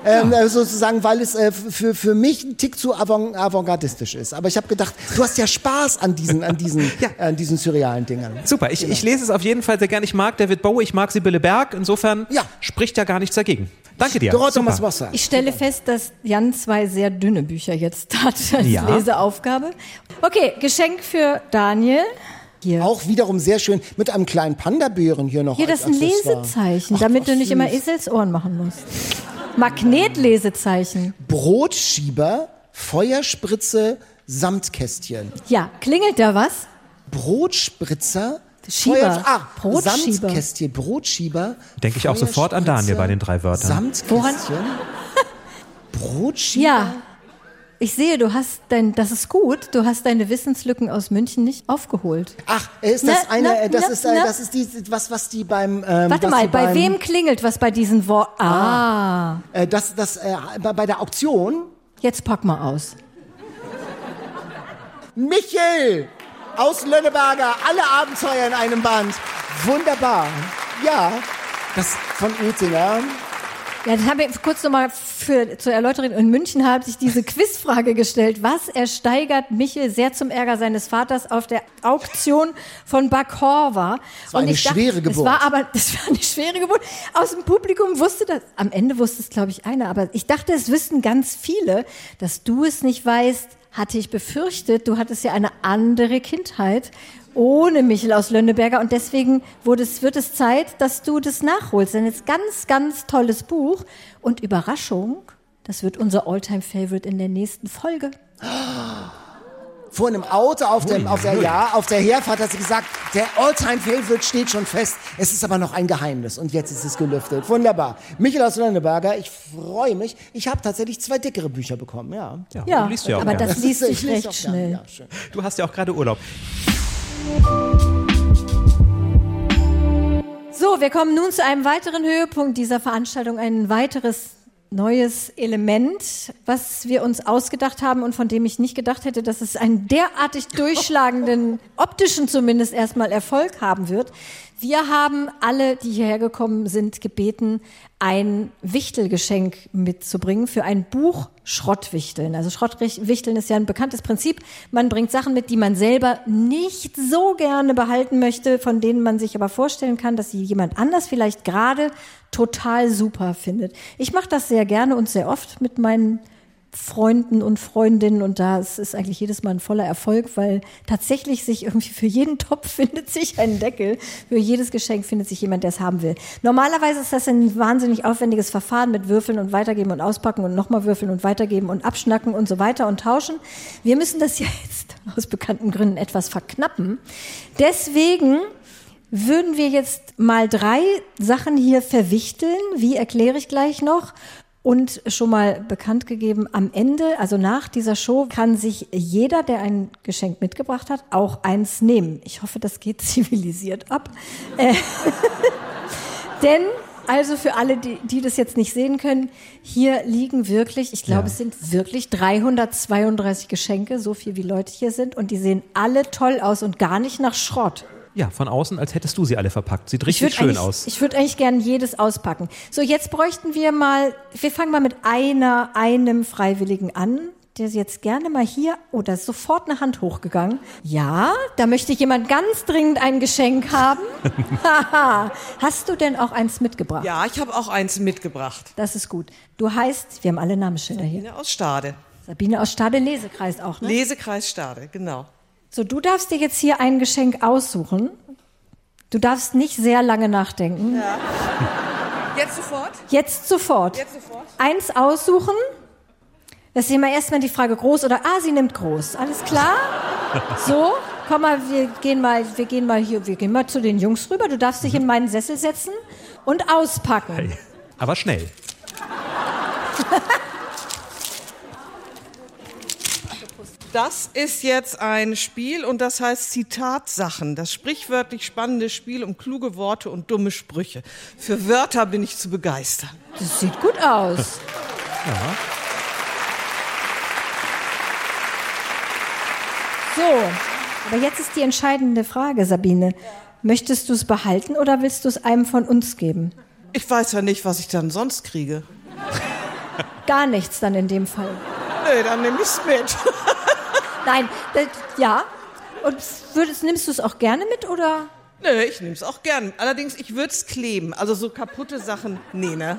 Ähm, äh, sozusagen, weil es äh, für, für mich ein Tick zu avant avantgardistisch ist. Aber ich habe gedacht, du hast ja Spaß an diesen, an diesen, *laughs* an diesen surrealen Dingen. Super, ich, ich lese es auf jeden Fall sehr gerne. Ich mag David Bowie, ich mag Sibylle Berg. Insofern Ja. spricht ja gar nichts dagegen. Danke dir. Ich stelle fest, dass Jan zwei sehr dünne Bücher jetzt *laughs* hat als Ja. Leseaufgabe. Okay, Geschenk für Daniel. Hier. Auch wiederum sehr schön mit einem kleinen Panda-Bären hier noch. Hier, das ist ein Accessoire. Lesezeichen, Ach, damit du nicht immer süß. Eselsohren machen musst. Magnetlesezeichen. Brotschieber, Feuerspritze, Samtkästchen. Ja, klingelt da was? Brotspritzer, Schieber. Feuer, ah, Brotschieber. Samtkästchen, Brotschieber. Denke ich auch sofort an Daniel bei den drei Wörtern. Samtkästchen. *laughs* Brotschieber. Ja. Ich sehe, du hast dein, das ist gut, du hast deine Wissenslücken aus München nicht aufgeholt. Ach, ist das Na, eine, na, äh, das na, ist, äh, das ist die, was, was die beim, ähm, Warte mal, bei beim, wem klingelt was bei diesen Worten? Ah, Äh, das, das, äh, bei, der Auktion. jetzt pack mal aus. Michel aus Lönneberger, alle Abenteuer in einem Band. Wunderbar. Ja, das von Oettinger. Ja, das haben wir kurz nochmal für, zur Erläuterung. In München hat sich diese Quizfrage gestellt. Was ersteigert Michel sehr zum Ärger seines Vaters auf der Auktion von Bakorva? Das war eine schwere Geburt. Es war aber, *laughs* das war eine schwere Geburt. Aus dem Publikum wusste das, am Ende wusste es, glaube ich, einer. Aber ich dachte, es wüssten ganz viele. Dass du es nicht weißt, hatte ich befürchtet. Du hattest ja eine andere Kindheit ohne Michel aus Lönneberger und deswegen wurde es, wird es Zeit, dass du das nachholst. Denn es ist ganz, ganz tolles Buch und Überraschung, das wird unser Alltime-Favorite in der nächsten Folge. Vor einem Auto auf, dem, auf, der, ja, auf der Herfahrt hat sie gesagt, der All-Time-Favorite steht schon fest. Es ist aber noch ein Geheimnis und jetzt ist es gelüftet. Wunderbar. Michael aus Lönneberger, ich freue mich. Ich habe tatsächlich zwei dickere Bücher bekommen, ja. Ja, du liest ja auch aber gerne. das liest *laughs* sich recht schnell. Ja, schön. Du hast ja auch gerade Urlaub. So, wir kommen nun zu einem weiteren Höhepunkt dieser Veranstaltung, ein weiteres neues Element, was wir uns ausgedacht haben und von dem ich nicht gedacht hätte, dass es einen derartig *laughs* durchschlagenden, optischen zumindest erstmal Erfolg haben wird. Wir haben alle, die hierher gekommen sind, gebeten, ein Wichtelgeschenk mitzubringen für ein Buch Schrottwichteln. Also Schrottwichteln ist ja ein bekanntes Prinzip. Man bringt Sachen mit, die man selber nicht so gerne behalten möchte, von denen man sich aber vorstellen kann, dass sie jemand anders vielleicht gerade total super findet. Ich mache das sehr gerne und sehr oft mit meinen Freunden und Freundinnen und da ist es eigentlich jedes Mal ein voller Erfolg, weil tatsächlich sich irgendwie für jeden Topf *laughs* findet sich ein Deckel, für jedes Geschenk findet sich jemand, der es haben will. Normalerweise ist das ein wahnsinnig aufwendiges Verfahren mit Würfeln und weitergeben und auspacken und nochmal würfeln und weitergeben und abschnacken und so weiter und tauschen. Wir müssen das *laughs* ja jetzt aus bekannten Gründen etwas verknappen. Deswegen würden wir jetzt mal drei Sachen hier verwichteln. Wie erkläre ich gleich noch? Und schon mal bekannt gegeben, am Ende, also nach dieser Show, kann sich jeder, der ein Geschenk mitgebracht hat, auch eins nehmen. Ich hoffe, das geht *laughs* zivilisiert ab. Äh, *laughs* denn, also für alle, die, die das jetzt nicht sehen können, hier liegen wirklich, ich glaube, Ja. es sind wirklich 332 Geschenke, so viel wie Leute hier sind. Und die sehen alle toll aus und gar nicht nach Schrott. Ja, von außen, als hättest du sie alle verpackt. Sieht Ich richtig schön aus. ich würde eigentlich gerne jedes auspacken. So, jetzt bräuchten wir mal, wir fangen mal mit einer, einem Freiwilligen an, der jetzt gerne mal hier, oh, da ist sofort eine Hand hochgegangen. Ja, da möchte jemand ganz dringend ein Geschenk haben. *laughs* Haha. Hast du denn auch eins mitgebracht? Ja, ich habe auch eins mitgebracht. Das ist gut. Du heißt, wir haben alle Namensschilder hier. Sabine aus Stade. Sabine aus Stade Lesekreis auch, ne? Lesekreis Stade, genau. So, du darfst dir jetzt hier ein Geschenk aussuchen. Du darfst nicht sehr lange nachdenken. Jetzt sofort? Jetzt sofort. Jetzt sofort? Eins aussuchen. Das ist immer erstmal die Frage groß oder ah, sie nimmt groß. Alles klar? So, komm mal, wir gehen mal, wir gehen mal hier, wir gehen mal zu den Jungs rüber. Du darfst dich in meinen Sessel setzen und auspacken. Aber schnell. *laughs* Das ist jetzt ein Spiel und das heißt Zitatsachen. Das sprichwörtlich spannende Spiel um kluge Worte und dumme Sprüche. Für Wörter bin ich zu begeistern. Das sieht gut aus. So, aber jetzt ist die entscheidende Frage, Sabine. Möchtest du es behalten oder willst du es einem von uns geben? Ich weiß ja nicht, was ich dann sonst kriege. Gar nichts dann in dem Fall. Nee, dann nehme ich's mit. *laughs* Nein, das, ja. Und würdest, nimmst du es auch gerne mit oder? Nee, ich nehme es auch gern. Allerdings, ich würde es kleben. Also so kaputte Sachen, nee, ne?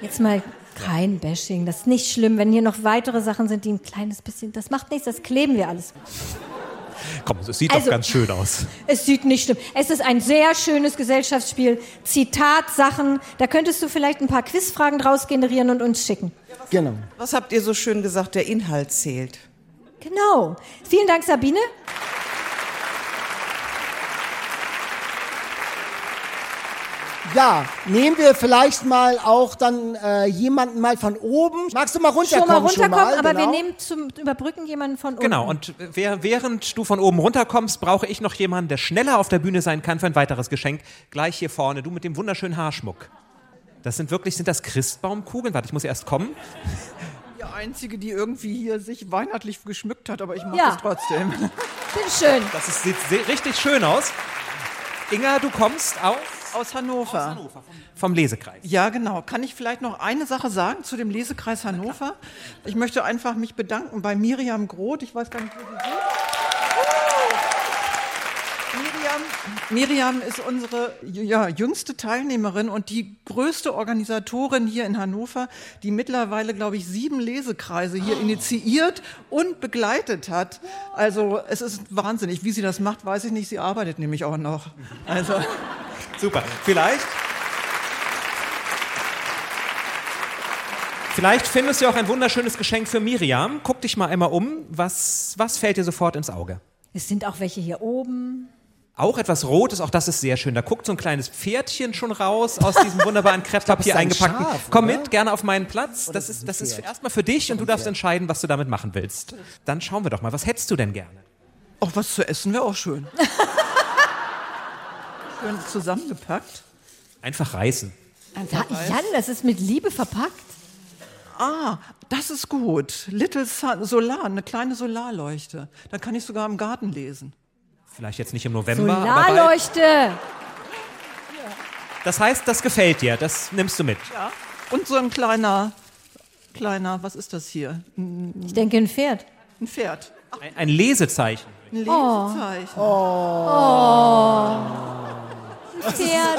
Jetzt mal kein Bashing, das ist nicht schlimm. Wenn hier noch weitere Sachen sind, die ein kleines bisschen, das macht nichts, das kleben wir alles. Komm, es sieht Also- doch ganz schön aus. Es sieht nicht schlimm. Es ist ein sehr schönes Gesellschaftsspiel. Zitatsachen. Da könntest du vielleicht ein paar Quizfragen draus generieren und uns schicken. Genau. Was habt ihr so schön gesagt? Der Inhalt zählt. Genau. Vielen Dank, Sabine. Ja, nehmen wir vielleicht mal auch dann äh, jemanden mal von oben. Magst du mal runterkommen? Schon mal runterkommen, mal, aber genau. wir nehmen zum Überbrücken jemanden von unten. Genau, und wer, während du von oben runterkommst, brauche ich noch jemanden, der schneller auf der Bühne sein kann für ein weiteres Geschenk. Gleich hier vorne, du mit dem wunderschönen Haarschmuck. Das sind wirklich, sind das Christbaumkugeln? Warte, ich muss erst kommen. Die einzige, die irgendwie hier sich weihnachtlich geschmückt hat, aber ich mache Ja. das trotzdem. *laughs* Bitteschön. Das ist, sieht se- richtig schön aus. Inga, du kommst aus Aus Hannover. vom Lesekreis. Ja, genau. Kann ich vielleicht noch eine Sache sagen zu dem Lesekreis Hannover? Ich möchte einfach mich bedanken bei Miriam Groth. Ich weiß gar nicht, wo sie sind. Miriam, ist unsere ja, jüngste Teilnehmerin und die größte Organisatorin hier in Hannover, die mittlerweile, glaube ich, sieben Lesekreise hier initiiert und begleitet hat. Also es ist wahnsinnig. Wie sie das macht, weiß ich nicht. Sie arbeitet nämlich auch noch. Also *laughs* Super. Vielleicht. Vielleicht findest du auch ein wunderschönes Geschenk für Miriam. Guck dich mal einmal um. Was, was fällt dir sofort ins Auge? Es sind auch welche hier oben. Auch etwas Rotes, auch das ist sehr schön. Da guckt so ein kleines Pferdchen schon raus aus diesem wunderbaren *laughs* Krepppapier eingepackten. Schaf, Komm oder? mit, gerne auf meinen Platz. Das ist, das ist erstmal für dich und du darfst entscheiden, was du damit machen willst. Dann schauen wir doch mal, was hättest du denn gerne? Auch was zu essen wäre auch schön. *laughs* schön zusammengepackt. Einfach reißen. Ja, Jan, das ist mit Liebe verpackt. Ah, das ist gut. Little Sun, Solar, eine kleine Solarleuchte. Da kann ich sogar im Garten lesen. Vielleicht jetzt nicht im November, aber. Solarleuchte. Das heißt, das gefällt dir, das nimmst du mit. Ja. Und so ein kleiner, kleiner, was ist das hier? Ich denke ein Pferd. Ein Pferd. Ein, ein Lesezeichen. Ein Lesezeichen. Pferdelesezeichen.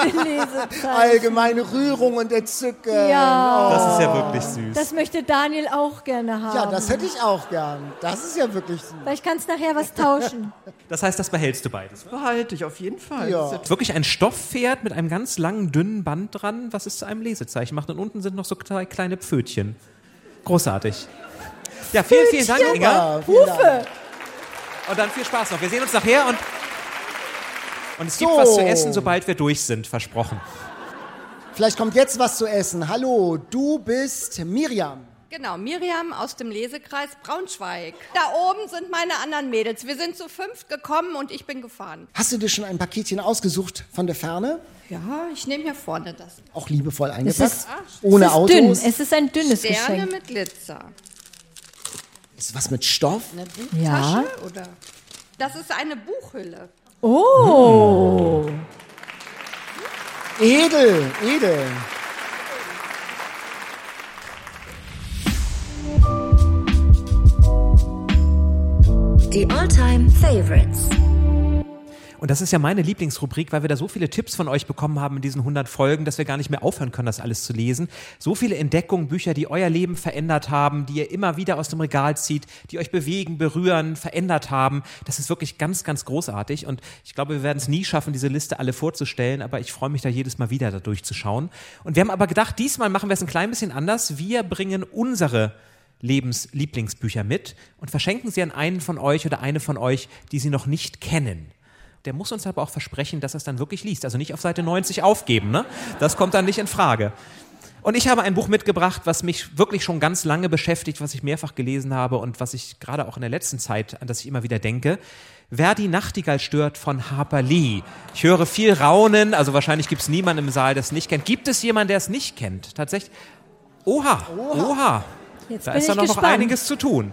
*laughs* Allgemeine Rührung und Entzücken. Ja. Das ist ja wirklich süß. Das möchte Daniel auch gerne haben. Ja, das hätte ich auch gern. Das ist ja wirklich süß. Vielleicht kannst du nachher was tauschen. *laughs* Das heißt, das behältst du beides. Behalte ich auf jeden Fall. Ja. Ist Wirklich ein Stofppferd mit einem ganz langen, dünnen Band dran, was es zu einem Lesezeichen macht. Und unten sind noch so zwei kleine Pfötchen. Großartig. Ja, vielen, vielen Dank, Inga. Ja, vielen Dank. Hufe. Und dann viel Spaß noch. Wir sehen uns nachher und, und es gibt So. was zu essen, sobald wir durch sind, versprochen. Vielleicht kommt jetzt was zu essen. Hallo, du bist Miriam. Genau, Miriam aus dem Lesekreis Braunschweig. Da oben sind meine anderen Mädels. Wir sind zu fünft gekommen und ich bin gefahren. Hast du dir schon ein Paketchen ausgesucht von der Ferne? Ja, ich nehme hier vorne das. Auch liebevoll Es eingepackt? ist, Ohne es ist Autos? dünn. Es ist ein dünnes Sterne Geschenk. mit Glitzer. Ist was mit Stoff? Eine Ja. Buchtasche oder? Das ist eine Buchhülle. Oh. Edel, edel. Die Alltime Favorites. Und das ist ja meine Lieblingsrubrik, weil wir da so viele Tipps von euch bekommen haben in diesen 100 Folgen, dass wir gar nicht mehr aufhören können, das alles zu lesen. So viele Entdeckungen, Bücher, die euer Leben verändert haben, die ihr immer wieder aus dem Regal zieht, die euch bewegen, berühren, verändert haben. Das ist wirklich ganz, ganz großartig. Und ich glaube, wir werden es nie schaffen, diese Liste alle vorzustellen, aber ich freue mich da jedes Mal wieder, da durchzuschauen. Und wir haben aber gedacht, diesmal machen wir es ein klein bisschen anders. Wir bringen unsere Lebenslieblingsbücher mit und verschenken sie an einen von euch oder eine von euch, die sie noch nicht kennen. Der muss uns aber auch versprechen, dass er es dann wirklich liest. Also nicht auf Seite 90 aufgeben, ne? Das kommt dann nicht in Frage. Und ich habe ein Buch mitgebracht, was mich wirklich schon ganz lange beschäftigt, was ich mehrfach gelesen habe und was ich gerade auch in der letzten Zeit, an das ich immer wieder denke. Wer die Nachtigall stört von Harper Lee. Ich höre viel Raunen, also wahrscheinlich gibt es niemanden im Saal, der es nicht kennt. Gibt es jemanden, der es nicht kennt? Tatsächlich? Oha, oha. Jetzt Da ist da ich noch, noch einiges zu tun.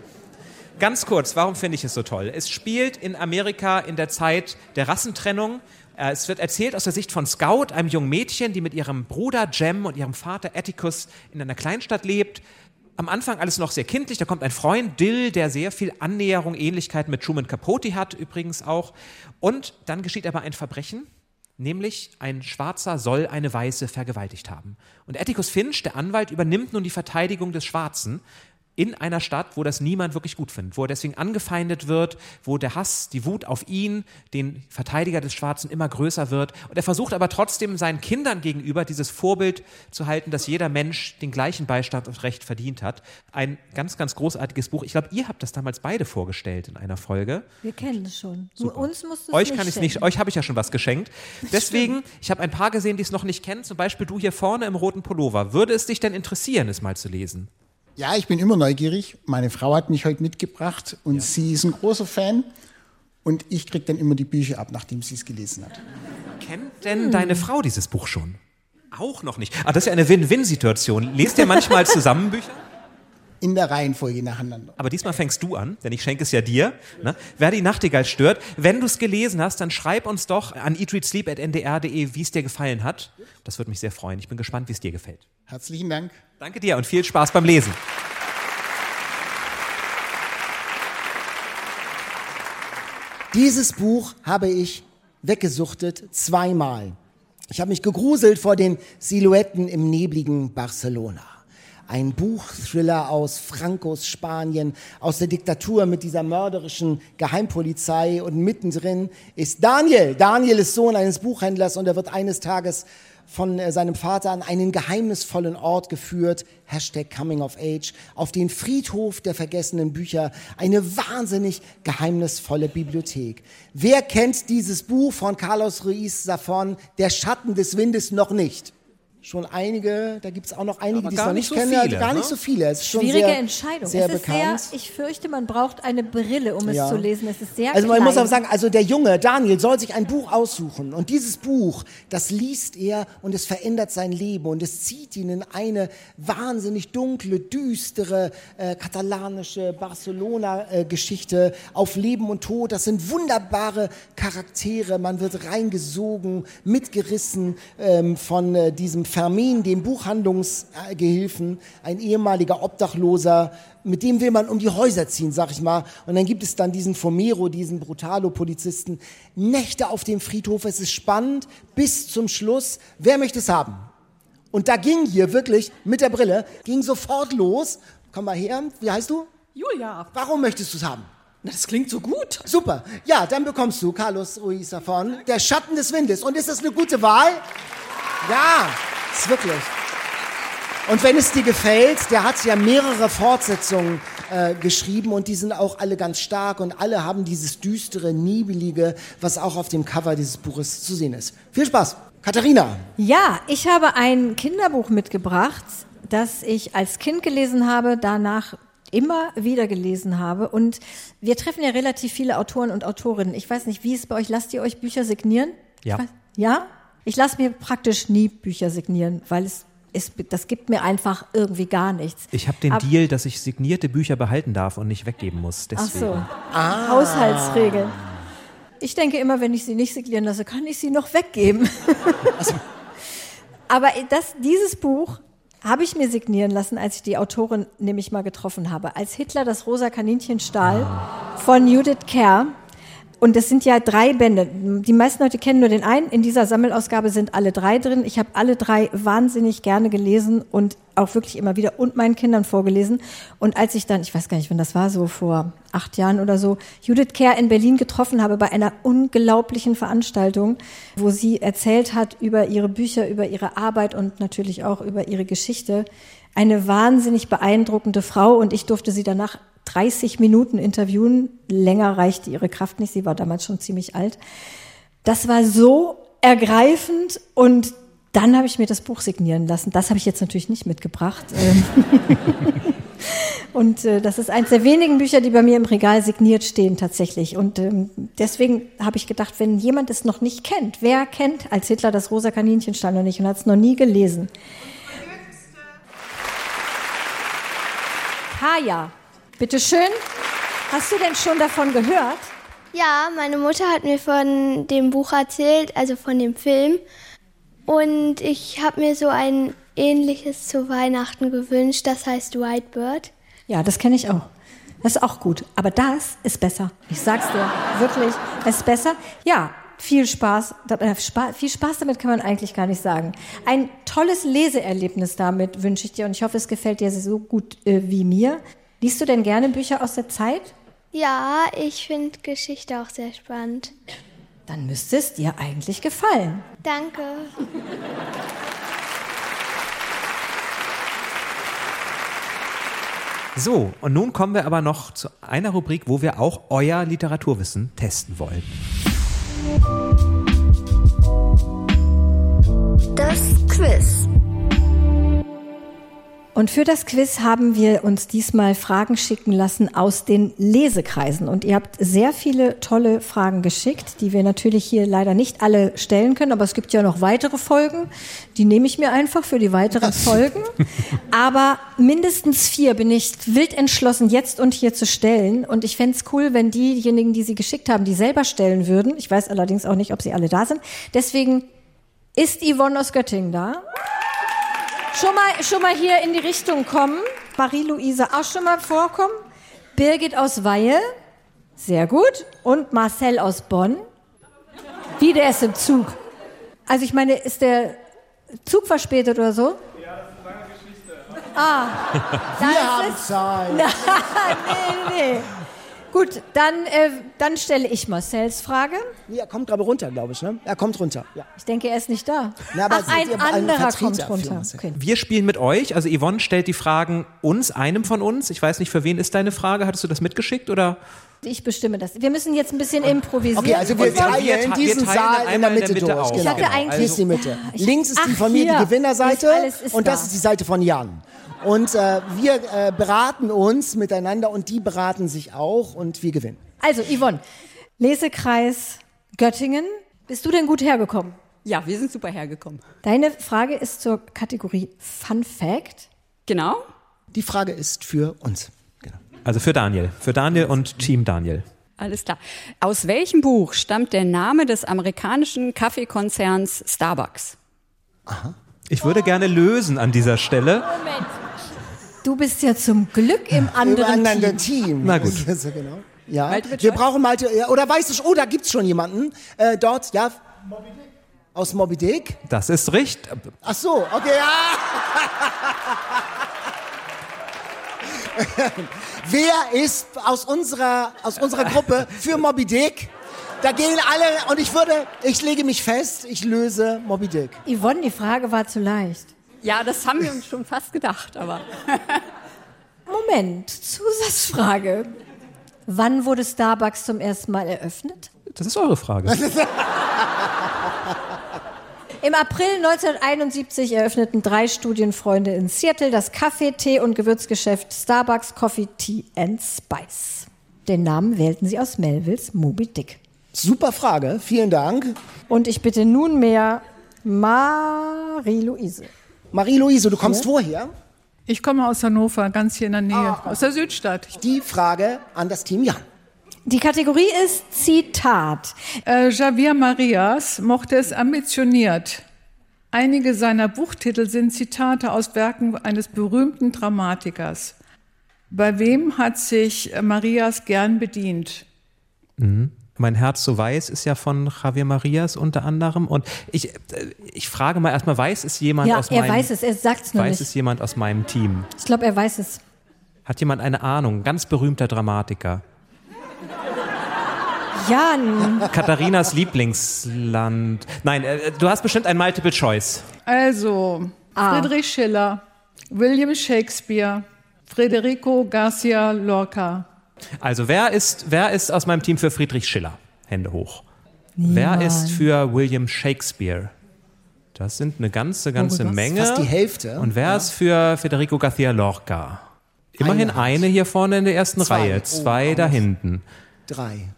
Ganz kurz, warum finde ich es so toll? Es spielt in Amerika in der Zeit der Rassentrennung. Äh, Es wird erzählt aus der Sicht von Scout, einem jungen Mädchen, die mit ihrem Bruder Jem und ihrem Vater Atticus in einer Kleinstadt lebt. Am Anfang alles noch sehr kindlich, da kommt ein Freund, Dill, der sehr viel Annäherung, Ähnlichkeit mit Truman Capote hat, übrigens auch. Und dann geschieht aber ein Verbrechen, Nämlich ein Schwarzer soll eine Weiße vergewaltigt haben. Und Atticus Finch, der Anwalt, übernimmt nun die Verteidigung des Schwarzen in einer Stadt, wo das niemand wirklich gut findet, wo er deswegen angefeindet wird, wo der Hass, die Wut auf ihn, den Verteidiger des Schwarzen, immer größer wird. Und er versucht aber trotzdem seinen Kindern gegenüber dieses Vorbild zu halten, dass jeder Mensch den gleichen Beistand und Recht verdient hat. Ein ganz, ganz großartiges Buch. Ich glaube, ihr habt das damals beide vorgestellt in einer Folge. Wir kennen es schon. Super. Uns musst du es Euch kann ich nicht, euch habe ich ja schon was geschenkt. Deswegen, ich habe ein paar gesehen, die es noch nicht kennen. Zum Beispiel du hier vorne im roten Pullover. Würde es dich denn interessieren, es mal zu lesen? Ja, ich bin immer neugierig. Meine Frau hat mich heute mitgebracht und sie ist ein großer Fan. Und ich kriege dann immer die Bücher ab, nachdem sie es gelesen hat. Kennt denn deine Frau dieses Buch schon? Auch noch nicht. Ah, das ist ja eine Win-Win-Situation. Lest ihr manchmal zusammen Bücher? In der Reihenfolge nacheinander. Aber diesmal fängst du an, denn ich schenke es ja dir. Ne? Wer die Nachtigall stört, wenn du es gelesen hast, dann schreib uns doch an eatreadsleep.ndr.de, wie es dir gefallen hat. Das würde mich sehr freuen. Ich bin gespannt, wie es dir gefällt. Herzlichen Dank. Danke dir und viel Spaß beim Lesen. Dieses Buch habe ich weggesuchtet zweimal. Ich habe mich gegruselt vor den Silhouetten im nebligen Barcelona. Ein Buchthriller aus Francos Spanien, aus der Diktatur mit dieser mörderischen Geheimpolizei und mittendrin ist Daniel. Daniel ist Sohn eines Buchhändlers und er wird eines Tages von äh, seinem Vater an einen geheimnisvollen Ort geführt, Hashtag Coming of Age, auf den Friedhof der vergessenen Bücher, eine wahnsinnig geheimnisvolle Bibliothek. Wer kennt dieses Buch von Carlos Ruiz Zafón, Der Schatten des Windes, noch nicht? Schon einige, da gibt es auch noch einige, Aber die es gar noch nicht so kennen. viele, gar ne? nicht so viele. Es ist schon Schwierige sehr, Entscheidung. Sehr es ist bekannt. sehr, ich fürchte, man braucht eine Brille, um Ja. es zu lesen. Es ist sehr Also man klein. muss aber sagen, also der Junge Daniel soll sich ein Buch aussuchen und dieses Buch, das liest er und es verändert sein Leben und es zieht ihn in eine wahnsinnig dunkle, düstere äh, katalanische Barcelona-Geschichte auf Leben und Tod. Das sind wunderbare Charaktere. Man wird reingesogen, mitgerissen ähm, von äh, diesem Fermin, dem Buchhandlungsgehilfen, ein ehemaliger Obdachloser, mit dem will man um die Häuser ziehen, sag ich mal. Und dann gibt es dann diesen Fomero, diesen Brutalo-Polizisten. Nächte auf dem Friedhof, es ist spannend bis zum Schluss. Wer möchte es haben? Und da ging hier wirklich mit der Brille, ging sofort los. Komm mal her, wie heißt du? Julia. Warum möchtest du es haben? Na, das klingt so gut. Super. Ja, dann bekommst du Carlos Ruiz davon. Der Schatten des Windes. Und ist das eine gute Wahl? Ja, ist wirklich. Und wenn es dir gefällt, der hat ja mehrere Fortsetzungen äh, geschrieben und die sind auch alle ganz stark und alle haben dieses düstere, niebelige, was auch auf dem Cover dieses Buches zu sehen ist. Viel Spaß! Katharina. Ja, ich habe ein Kinderbuch mitgebracht, das ich als Kind gelesen habe, danach immer wieder gelesen habe. Und wir treffen ja relativ viele Autoren und Autorinnen. Ich weiß nicht, wie ist es bei euch? Lasst ihr euch Bücher signieren? Ja. Ich weiß, ja? Ich lasse mir praktisch nie Bücher signieren, weil es ist, das gibt mir einfach irgendwie gar nichts. Ich habe den Ab- Deal, dass ich signierte Bücher behalten darf und nicht weggeben muss. Ach Deswegen. so, Ah. Haushaltsregel. Ich denke immer, wenn ich sie nicht signieren lasse, kann ich sie noch weggeben. *laughs* Aber das, dieses Buch habe ich mir signieren lassen, als ich die Autorin nämlich mal getroffen habe. Als Hitler das rosa Kaninchen stahl von Judith Kerr. Und das sind ja drei Bände. Die meisten Leute kennen nur den einen. In dieser Sammelausgabe sind alle drei drin. Ich habe alle drei wahnsinnig gerne gelesen und auch wirklich immer wieder und meinen Kindern vorgelesen. Und als ich dann, ich weiß gar nicht, wann das war, so vor acht Jahren oder so, Judith Kerr in Berlin getroffen habe bei einer unglaublichen Veranstaltung, wo sie erzählt hat über ihre Bücher, über ihre Arbeit und natürlich auch über ihre Geschichte. Eine wahnsinnig beeindruckende Frau und ich durfte sie danach 30 Minuten interviewen. Länger reichte ihre Kraft nicht. Sie war damals schon ziemlich alt. Das war so ergreifend und dann habe ich mir das Buch signieren lassen. Das habe ich jetzt natürlich nicht mitgebracht. *laughs* Und äh, das ist eines der wenigen Bücher, die bei mir im Regal signiert stehen tatsächlich. Und ähm, deswegen habe ich gedacht, wenn jemand es noch nicht kennt, wer kennt als Hitler das rosa Kaninchen stand noch nicht und hat es noch nie gelesen? Kaya, bitteschön. Hast du denn schon davon gehört? Ja, meine Mutter hat mir von dem Buch erzählt, also von dem Film. Und ich habe mir so ein ähnliches zu Weihnachten gewünscht, das heißt White Bird. Ja, das kenne ich auch. Das ist auch gut. Aber das ist besser. Ich sag's dir. Wirklich. Es ist besser. Ja, viel Spaß. Äh, Viel Spaß damit kann man eigentlich gar nicht sagen. Ein tolles Leseerlebnis damit wünsche ich dir und ich hoffe, es gefällt dir so gut äh, wie mir. Liest du denn gerne Bücher aus der Zeit? Ja, ich finde Geschichte auch sehr spannend. Dann müsste es dir eigentlich gefallen. Danke. So, und nun kommen wir aber noch zu einer Rubrik, wo wir auch euer Literaturwissen testen wollen. Das Quiz. Und für das Quiz haben wir uns diesmal Fragen schicken lassen aus den Lesekreisen. Und ihr habt sehr viele tolle Fragen geschickt, die wir natürlich hier leider nicht alle stellen können. Aber es gibt ja noch weitere Folgen. Die nehme ich mir einfach für die weiteren Folgen. *laughs* Aber mindestens vier bin ich wild entschlossen, jetzt und hier zu stellen. Und ich fänd's cool, wenn diejenigen, die sie geschickt haben, die selber stellen würden. Ich weiß allerdings auch nicht, ob sie alle da sind. Deswegen ist Yvonne aus Göttingen da. Schon mal, schon mal hier in die Richtung kommen. Marie-Louise auch schon mal vorkommen. Birgit aus Weihe. Sehr gut. Und Marcel aus Bonn. Wie, der ist im Zug. Also ich meine, ist der Zug verspätet oder so? Ja, das ist eine lange Geschichte. Ah. Wir da haben ist es- Zeit. *laughs* nee, nee, nee. Gut, dann, äh, dann stelle ich Marcels Frage. Ja, er kommt gerade runter, glaube ich, ne? Er kommt runter. Ja. Ich denke, er ist nicht da. Na, aber Ach, ein seid ihr ein anderer Vertreter kommt runter. Okay. Wir spielen mit euch, also Yvonne stellt die Fragen uns, einem von uns. Ich weiß nicht, für wen ist deine Frage? Hattest du das mitgeschickt oder? Ich bestimme das. Wir müssen jetzt ein bisschen improvisieren. Okay, also wir Und wir teilen wir diesen teilen Saal in der einmal in Mitte, der Mitte durch. Genau. Ich hatte Genau, eigentlich- Hier ist die Mitte. Links ist die Ach, von mir, die Gewinnerseite. Ist ist und das da. ist die Seite von Jan. Und äh, wir äh, beraten uns miteinander und die beraten sich auch und wir gewinnen. Also, Yvonne, Lesekreis Göttingen. Bist du denn gut hergekommen? Ja, wir sind super hergekommen. Deine Frage ist zur Kategorie Fun Fact. Genau. Die Frage ist für uns. Also für Daniel. Für Daniel und Team Daniel. Alles klar. Aus welchem Buch stammt der Name des amerikanischen Kaffeekonzerns Starbucks? Ich würde gerne lösen an dieser Stelle. Moment. Du bist ja zum Glück im anderen, Im anderen Team. Team. Na gut. Ja *laughs* genau. Ja, wir brauchen Malte, ja, oder weißt du, oh, da gibt's schon jemanden. Äh, dort, ja. Aus Moby Dick? Das ist richtig. Ach so, okay, ja. *laughs* Wer ist aus unserer, aus unserer Gruppe für Moby Dick? Da gehen alle, und ich würde, ich lege mich fest, ich löse Moby Dick. Yvonne, die Frage war zu leicht. Ja, das haben wir uns schon fast gedacht, aber. *laughs* Moment, Zusatzfrage. Wann wurde Starbucks zum ersten Mal eröffnet? Das ist eure Frage. *laughs* Im April 1971 eröffneten drei Studienfreunde in Seattle das Kaffee, Tee und Gewürzgeschäft Starbucks Coffee, Tea and Spice. Den Namen wählten sie aus Melvilles Moby Dick. Super Frage, vielen Dank. Und ich bitte nunmehr Marie-Louise. Marie-Louise, du kommst woher? Ich komme aus Hannover, ganz hier in der Nähe, aus der Südstadt. Die Frage an das Team Jan. Die Kategorie ist Zitat. Äh, Javier Marias mochte es ambitioniert. Einige seiner Buchtitel sind Zitate aus Werken eines berühmten Dramatikers. Bei wem hat sich Marias gern bedient? Mhm. Mein Herz so weiß ist ja von Javier Marias unter anderem. Und ich, äh, ich frage mal erstmal, weiß es jemand Ja, aus er meinem weiß es, er sagt's nur Weiß nicht. es jemand aus meinem Team? Ich glaube, er weiß es. Hat jemand eine Ahnung? Ganz berühmter Dramatiker. Jan. Katharinas Lieblingsland. Nein, äh, du hast bestimmt ein Multiple Choice. Also, Ah. Friedrich Schiller, William Shakespeare, Federico Garcia Lorca. Also wer ist, wer ist aus meinem Team für Friedrich Schiller? Hände hoch. Niemand. Wer ist für William Shakespeare? Das sind eine ganze, ganze das ist Menge. fast die Hälfte. Und wer ist für Federico Garcia Lorca? Immerhin eine, hier vorne in der ersten Zwei. Reihe, Oh, zwei auch da hinten. Drei.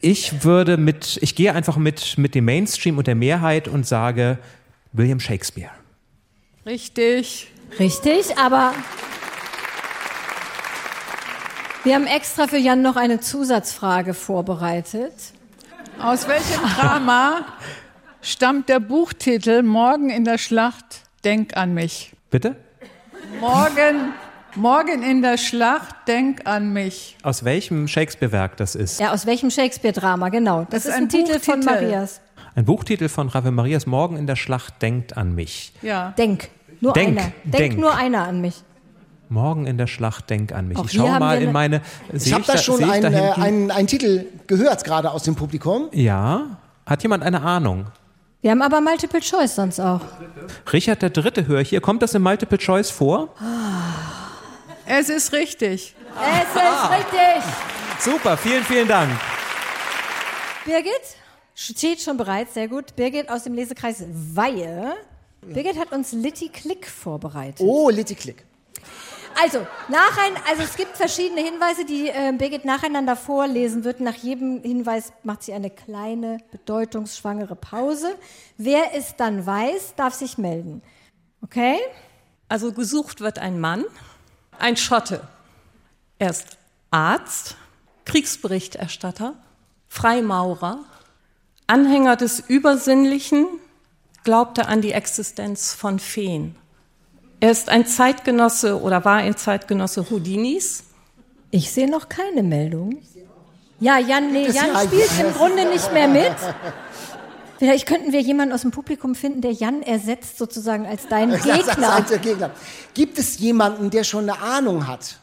Ich würde mit, ich gehe einfach mit, mit dem Mainstream und der Mehrheit und sage William Shakespeare. Richtig. Richtig, aber wir haben extra für Jan noch eine Zusatzfrage vorbereitet. Aus welchem Drama stammt der Buchtitel Morgen in der Schlacht, denk an mich? Bitte? Morgen, morgen in der Schlacht, denk an mich. Aus welchem Shakespeare-Werk das ist? Ja, aus welchem Shakespeare-Drama, genau. Das, Das ist ist ein, ein Titel von. Marias. Ein Buchtitel von Ravel Marias Morgen in der Schlacht denkt an mich. Ja. Denk, nur Denk, einer. Denk, denk. nur einer an mich. Morgen in der Schlacht denk an mich. Auch ich haben mal in eine- meine. Ich sehe habe da da- schon einen, da äh, hinten- einen, einen Titel gehört, gerade aus dem Publikum. Ja. Hat jemand eine Ahnung? Wir haben aber Multiple Choice sonst auch. Richard der Dritte höre ich hier. Kommt das im Multiple Choice vor? Es ist richtig. Es ist richtig. Super, vielen, vielen Dank. Birgit steht schon bereit, sehr gut. Birgit aus dem Lesekreis Weihe. Birgit hat uns Litty Click vorbereitet. Oh, Litty Click. Also, nachein, also es gibt verschiedene Hinweise, die äh, Birgit nacheinander vorlesen wird. Nach jedem Hinweis macht sie eine kleine, bedeutungsschwangere Pause. Wer es dann weiß, darf sich melden. Okay? Also gesucht wird ein Mann, ein Schotte. Er ist Arzt, Kriegsberichterstatter, Freimaurer, Anhänger des Übersinnlichen, glaubte an die Existenz von Feen. Er ist ein Zeitgenosse oder war ein Zeitgenosse Houdinis. Ich sehe noch keine Meldung. Ja, Jan, nee, Jan ja- spielt im Grunde nicht mehr mit. Vielleicht könnten wir jemanden aus dem Publikum finden, der Jan ersetzt sozusagen als deinen *laughs* ist Gegner. als der Gegner. Gibt es jemanden, der schon eine Ahnung hat?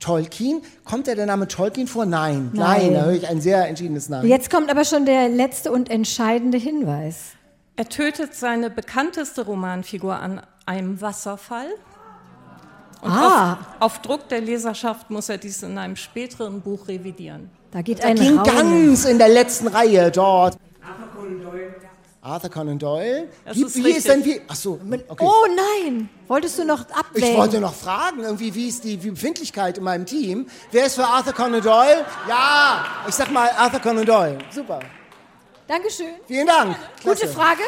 Tolkien? Kommt der der Name Tolkien vor? Nein. Nein, Nein. da höre ich ein sehr entschiedenes Nein. Jetzt kommt aber schon der letzte und entscheidende Hinweis. Er tötet seine bekannteste Romanfigur an einem Wasserfall. Und Ah. auf, auf Druck der Leserschaft muss er dies in einem späteren Buch revidieren. Da geht Da ein ging Raunen. ganz in der letzten Reihe dort. Arthur Conan Doyle. Das Gibt, ist wie ist denn wie? Ach so, okay. Oh nein! Wolltest du noch abwägen? Ich wollte noch fragen, irgendwie, wie ist die wie Befindlichkeit in meinem Team? Wer ist für Arthur Conan Doyle? Ja, ich sag mal Arthur Conan Doyle. Super. Dankeschön. Vielen Dank. Gute Klasse. Frage.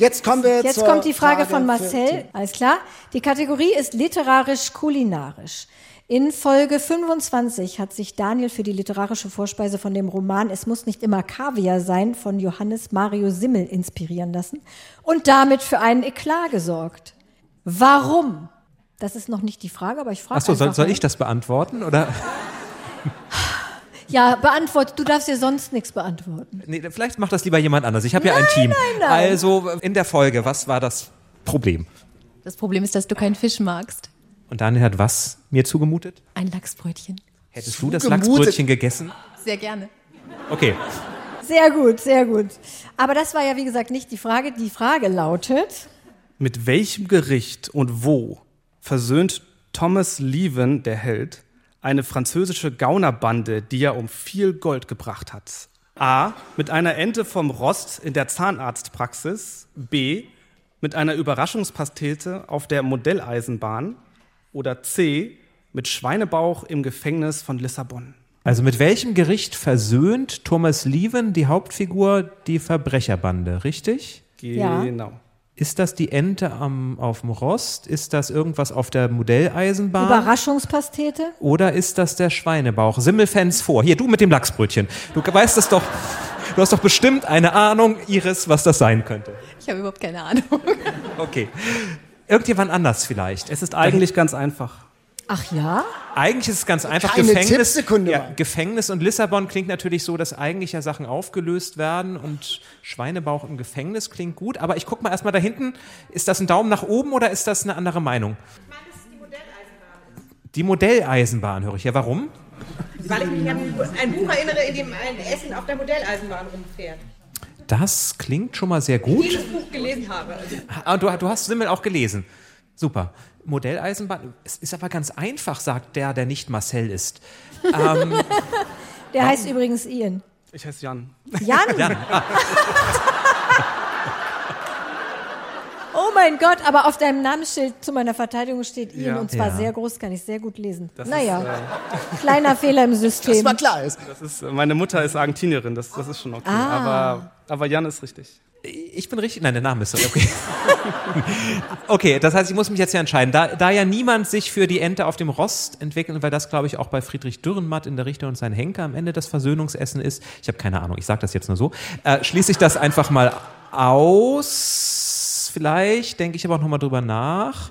Jetzt kommen wir Jetzt zur kommt die Frage, von für Marcel. Tim. Alles klar. Die Kategorie ist literarisch-kulinarisch. In Folge 25 hat sich Daniel für die literarische Vorspeise von dem Roman Es muss nicht immer Kaviar sein von Johannes Mario Simmel inspirieren lassen und damit für einen Eklat gesorgt. Warum? Das ist noch nicht die Frage, aber ich frage Achso, soll, einfach soll ich das beantworten? Oder? *laughs* Ja, beantwortet. Du darfst dir sonst nichts beantworten. Nee, vielleicht macht das lieber jemand anders. Ich habe ja ein Team. nein, nein. Also in der Folge, was war das Problem? Das Problem ist, dass du keinen Fisch magst. Und Daniel hat was mir zugemutet? Ein Lachsbrötchen. Hättest du das Zugemutet? Lachsbrötchen gegessen? Sehr gerne. Okay. Sehr gut, sehr gut. Aber das war ja, wie gesagt, nicht die Frage. Die Frage lautet, Mit welchem Gericht und wo versöhnt Thomas Leven, der Held, eine französische Gaunerbande, die er um viel Gold gebracht hat? A. Mit einer Ente vom Rost in der Zahnarztpraxis. B. Mit einer Überraschungspastete auf der Modelleisenbahn. Oder C. Mit Schweinebauch im Gefängnis von Lissabon. Also mit welchem Gericht versöhnt Thomas Lieven, die Hauptfigur, die Verbrecherbande, richtig? Ja. Ist das die Ente am, auf dem Rost? Ist das irgendwas auf der Modelleisenbahn? Überraschungspastete? Oder ist das der Schweinebauch? Simmelfans vor. Hier, du mit dem Lachsbrötchen. Du weißt es doch. Du hast doch bestimmt eine Ahnung, Iris, was das sein könnte. Ich habe überhaupt keine Ahnung. Okay. Irgendjemand anders vielleicht. Es ist eigentlich ganz einfach. Ach ja? Eigentlich ist es ganz einfach. Keine Gefängnis, Tippsekunde ja. Gefängnis und Lissabon klingt natürlich so, dass eigentlich ja Sachen aufgelöst werden und Schweinebauch im Gefängnis klingt gut. Aber ich gucke mal erstmal da hinten. Ist das ein Daumen nach oben oder ist das eine andere Meinung? Die Modelleisenbahn höre ich. Ja, warum? Weil ich mich an ein Buch erinnere, in dem ein Essen auf der Modelleisenbahn rumfährt. Das klingt schon mal sehr gut. Dieses Buch gelesen habe. Ah, du, du hast Simmel auch gelesen. Super. Modelleisenbahn. Es ist aber ganz einfach, sagt der, der nicht Marcel ist. *laughs* Ähm, Der heißt übrigens Ian. Ich heiße Jan. Jan? *laughs* Jan. *laughs* Oh mein Gott, aber auf deinem Namensschild zu meiner Verteidigung steht Ian Ja. und zwar Ja. sehr groß, kann ich sehr gut lesen. Das naja, ist, äh, kleiner Fehler im System. Das war klar. Ist. Das ist, meine Mutter ist Argentinierin, das, das ist schon okay. Ah. Aber, aber Jan ist richtig. ich bin richtig. Nein, der Name ist so. Okay. *laughs* okay, das heißt, ich muss mich jetzt ja entscheiden. Da, da ja niemand sich für die Ente auf dem Rost entwickelt, weil das, glaube ich, auch bei Friedrich Dürrenmatt in der Richter und sein Henker am Ende das Versöhnungsessen ist. Ich habe keine Ahnung, ich sage das jetzt nur so. Äh, schließe ich das einfach mal aus. Vielleicht denke ich aber auch nochmal drüber nach.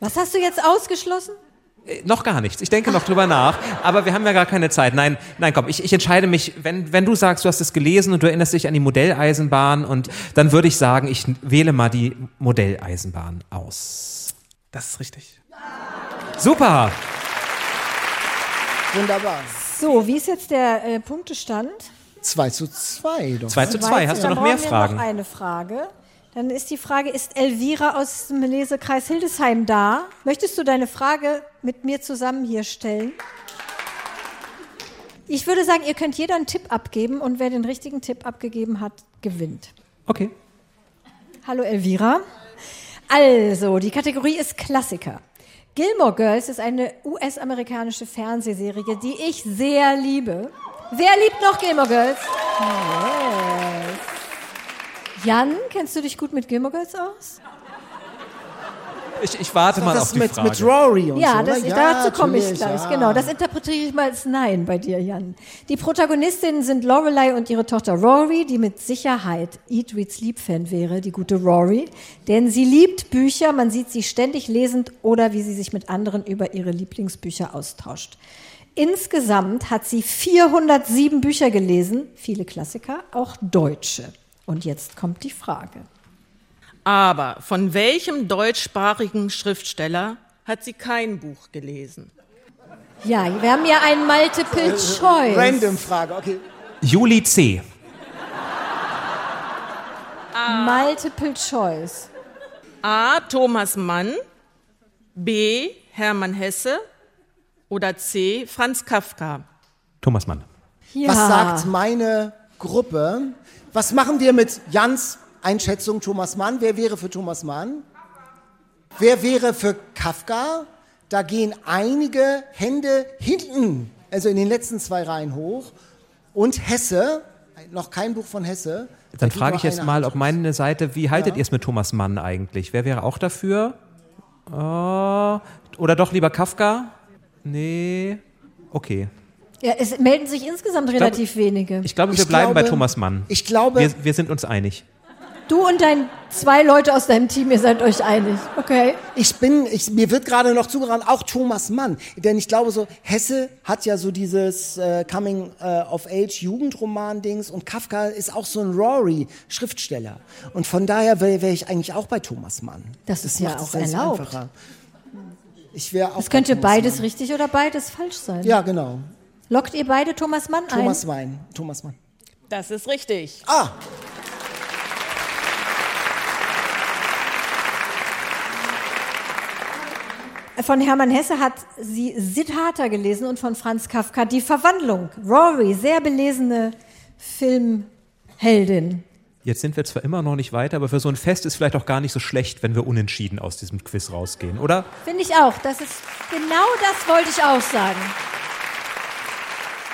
Was hast du jetzt ausgeschlossen? Äh, Noch gar nichts. Ich denke noch drüber nach. Aber wir haben ja gar keine Zeit. Nein, nein, komm, ich, ich entscheide mich, wenn, wenn du sagst, du hast es gelesen und du erinnerst dich an die Modelleisenbahn und dann würde ich sagen, ich wähle mal die Modelleisenbahn aus. Das ist richtig. Super! Wunderbar. So, wie ist jetzt der äh, Punktestand? 2 zu 2. Doch. 2 zu 2. Hast du noch mehr brauchen wir Fragen? Noch eine Frage. Dann ist die Frage, ist Elvira aus dem Lesekreis Hildesheim da? Möchtest du deine Frage mit mir zusammen hier stellen? Ich würde sagen, ihr könnt jeder einen Tipp abgeben und wer den richtigen Tipp abgegeben hat, gewinnt. Okay. Hallo Elvira. Also, die Kategorie ist Klassiker. Gilmore Girls ist eine US-amerikanische Fernsehserie, die ich sehr liebe. Wer liebt noch Gilmore Girls? Yes. Jan, kennst du dich gut mit Gilmore Girls aus? Ich, ich warte mal das auf die mit, Frage. mit Rory und Ja, so, das, ne? dazu komme ich gleich. ja. Genau, das interpretiere ich mal als Nein bei dir, Jan. Die Protagonistinnen sind Lorelei und ihre Tochter Rory, die mit Sicherheit Eat, Read, Sleep Fan wäre, die gute Rory. Denn sie liebt Bücher, man sieht sie ständig lesend oder wie sie sich mit anderen über ihre Lieblingsbücher austauscht. Insgesamt hat sie 407 Bücher gelesen, viele Klassiker, auch deutsche. Und jetzt kommt die Frage. Aber von welchem deutschsprachigen Schriftsteller hat sie kein Buch gelesen? Ja, wir haben ja ein Multiple Choice. Random Frage, okay. Juli C. Multiple Choice. A. Thomas Mann, B. Hermann Hesse oder C. Franz Kafka? Thomas Mann. Ja. Was sagt meine Gruppe? Was machen wir mit Jans Einschätzung Thomas Mann? Wer wäre für Thomas Mann? Wer wäre für Kafka? Da gehen einige Hände hinten, also in den letzten zwei Reihen hoch. Und Hesse, noch kein Buch von Hesse. Da Dann frage ich jetzt mal, Hand ob meine Seite, wie haltet Ja. ihr es mit Thomas Mann eigentlich? Wer wäre auch dafür? Äh, oder doch lieber Kafka? Nee. Okay. Ja, es melden sich insgesamt relativ wenige. Ich glaube, wir Ich bleiben bei glaube- Thomas Mann. Ich glaube- Wir, wir sind uns einig. Du und dein zwei Leute aus deinem Team, ihr seid euch einig. Okay. Ich bin, ich, mir wird gerade noch zugerannt, auch Thomas Mann. Denn ich glaube so, Hesse hat ja so dieses äh, Coming äh, of Age Jugendroman-Dings und Kafka ist auch so ein Rory-Schriftsteller. Und von daher wäre wär ich eigentlich auch bei Thomas Mann. Das ist ja macht auch erlaubt. einfacher. Ich wäre auch Es könnte bei Thomas beides Mann. richtig oder beides falsch sein. Ja, genau. Lockt ihr beide Thomas Mann Thomas ein? Wein. Thomas Mann. Das ist richtig. Ah, Von Hermann Hesse hat sie Siddhartha gelesen und von Franz Kafka Die Verwandlung. Rory, sehr belesene Filmheldin. Jetzt sind wir zwar immer noch nicht weiter, aber für so ein Fest ist vielleicht auch gar nicht so schlecht, wenn wir unentschieden aus diesem Quiz rausgehen, oder? Finde ich auch. Das ist genau das wollte ich auch sagen.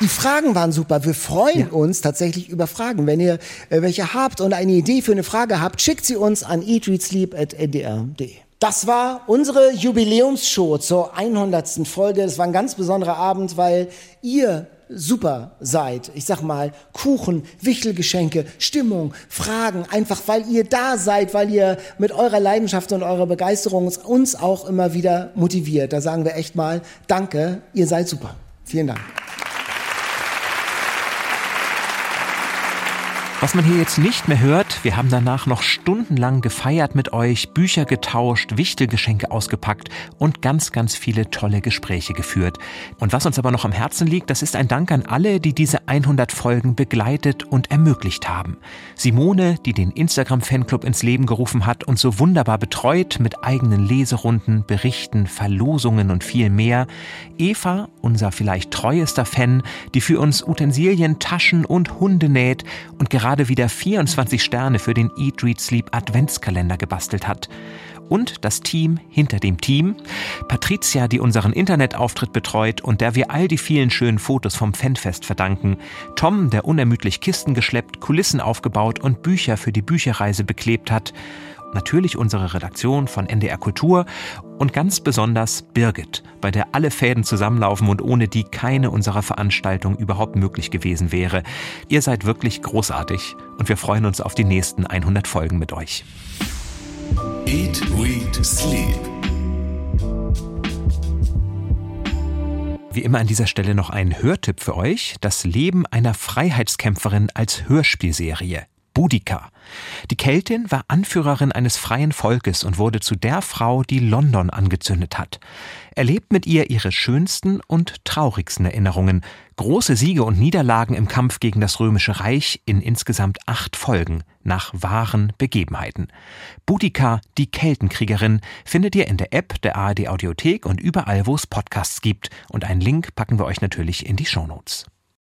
Die Fragen waren super. Wir freuen ja. uns tatsächlich über Fragen. Wenn ihr äh, welche habt und eine Idee für eine Frage habt, schickt sie uns an eatreadsleep.ndr.de. Das war unsere Jubiläumsshow zur 100. Folge. Es war ein ganz besonderer Abend, weil ihr super seid. Ich sag mal, Kuchen, Wichtelgeschenke, Stimmung, Fragen, einfach weil ihr da seid, weil ihr mit eurer Leidenschaft und eurer Begeisterung uns auch immer wieder motiviert. Da sagen wir echt mal, danke, ihr seid super. Vielen Dank. Was man hier jetzt nicht mehr hört, wir haben danach noch stundenlang gefeiert mit euch, Bücher getauscht, Wichtelgeschenke ausgepackt und ganz, ganz viele tolle Gespräche geführt. Und was uns aber noch am Herzen liegt, das ist ein Dank an alle, die diese 100 Folgen begleitet und ermöglicht haben. Simone, die den Instagram-Fanclub ins Leben gerufen hat und so wunderbar betreut mit eigenen Leserunden, Berichten, Verlosungen und viel mehr. Eva, unser vielleicht treuester Fan, die für uns Utensilien, Taschen und Hunde näht und gerade gerade wieder 24 Sterne für den Eat, Read, Sleep Adventskalender gebastelt hat. Und das Team hinter dem Team. Patricia, die unseren Internetauftritt betreut und der wir all die vielen schönen Fotos vom Fanfest verdanken. Tom, der unermüdlich Kisten geschleppt, Kulissen aufgebaut und Bücher für die Bücherreise beklebt hat natürlich unsere Redaktion von NDR Kultur und ganz besonders Birgit, bei der alle Fäden zusammenlaufen und ohne die keine unserer Veranstaltungen überhaupt möglich gewesen wäre. Ihr seid wirklich großartig und wir freuen uns auf die nächsten 100 Folgen mit euch. Eat, Read, Sleep. Wie immer an dieser Stelle noch ein Hörtipp für euch: Das Leben einer Freiheitskämpferin als Hörspielserie. Boudica. Die Keltin war Anführerin eines freien Volkes und wurde zu der Frau, die London angezündet hat. Erlebt mit ihr ihre schönsten und traurigsten Erinnerungen, große Siege und Niederlagen im Kampf gegen das Römische Reich in insgesamt acht Folgen nach wahren Begebenheiten. Boudica, die Keltenkriegerin, findet ihr in der App der ARD Audiothek und überall, wo es Podcasts gibt. Und einen Link packen wir euch natürlich in die Shownotes.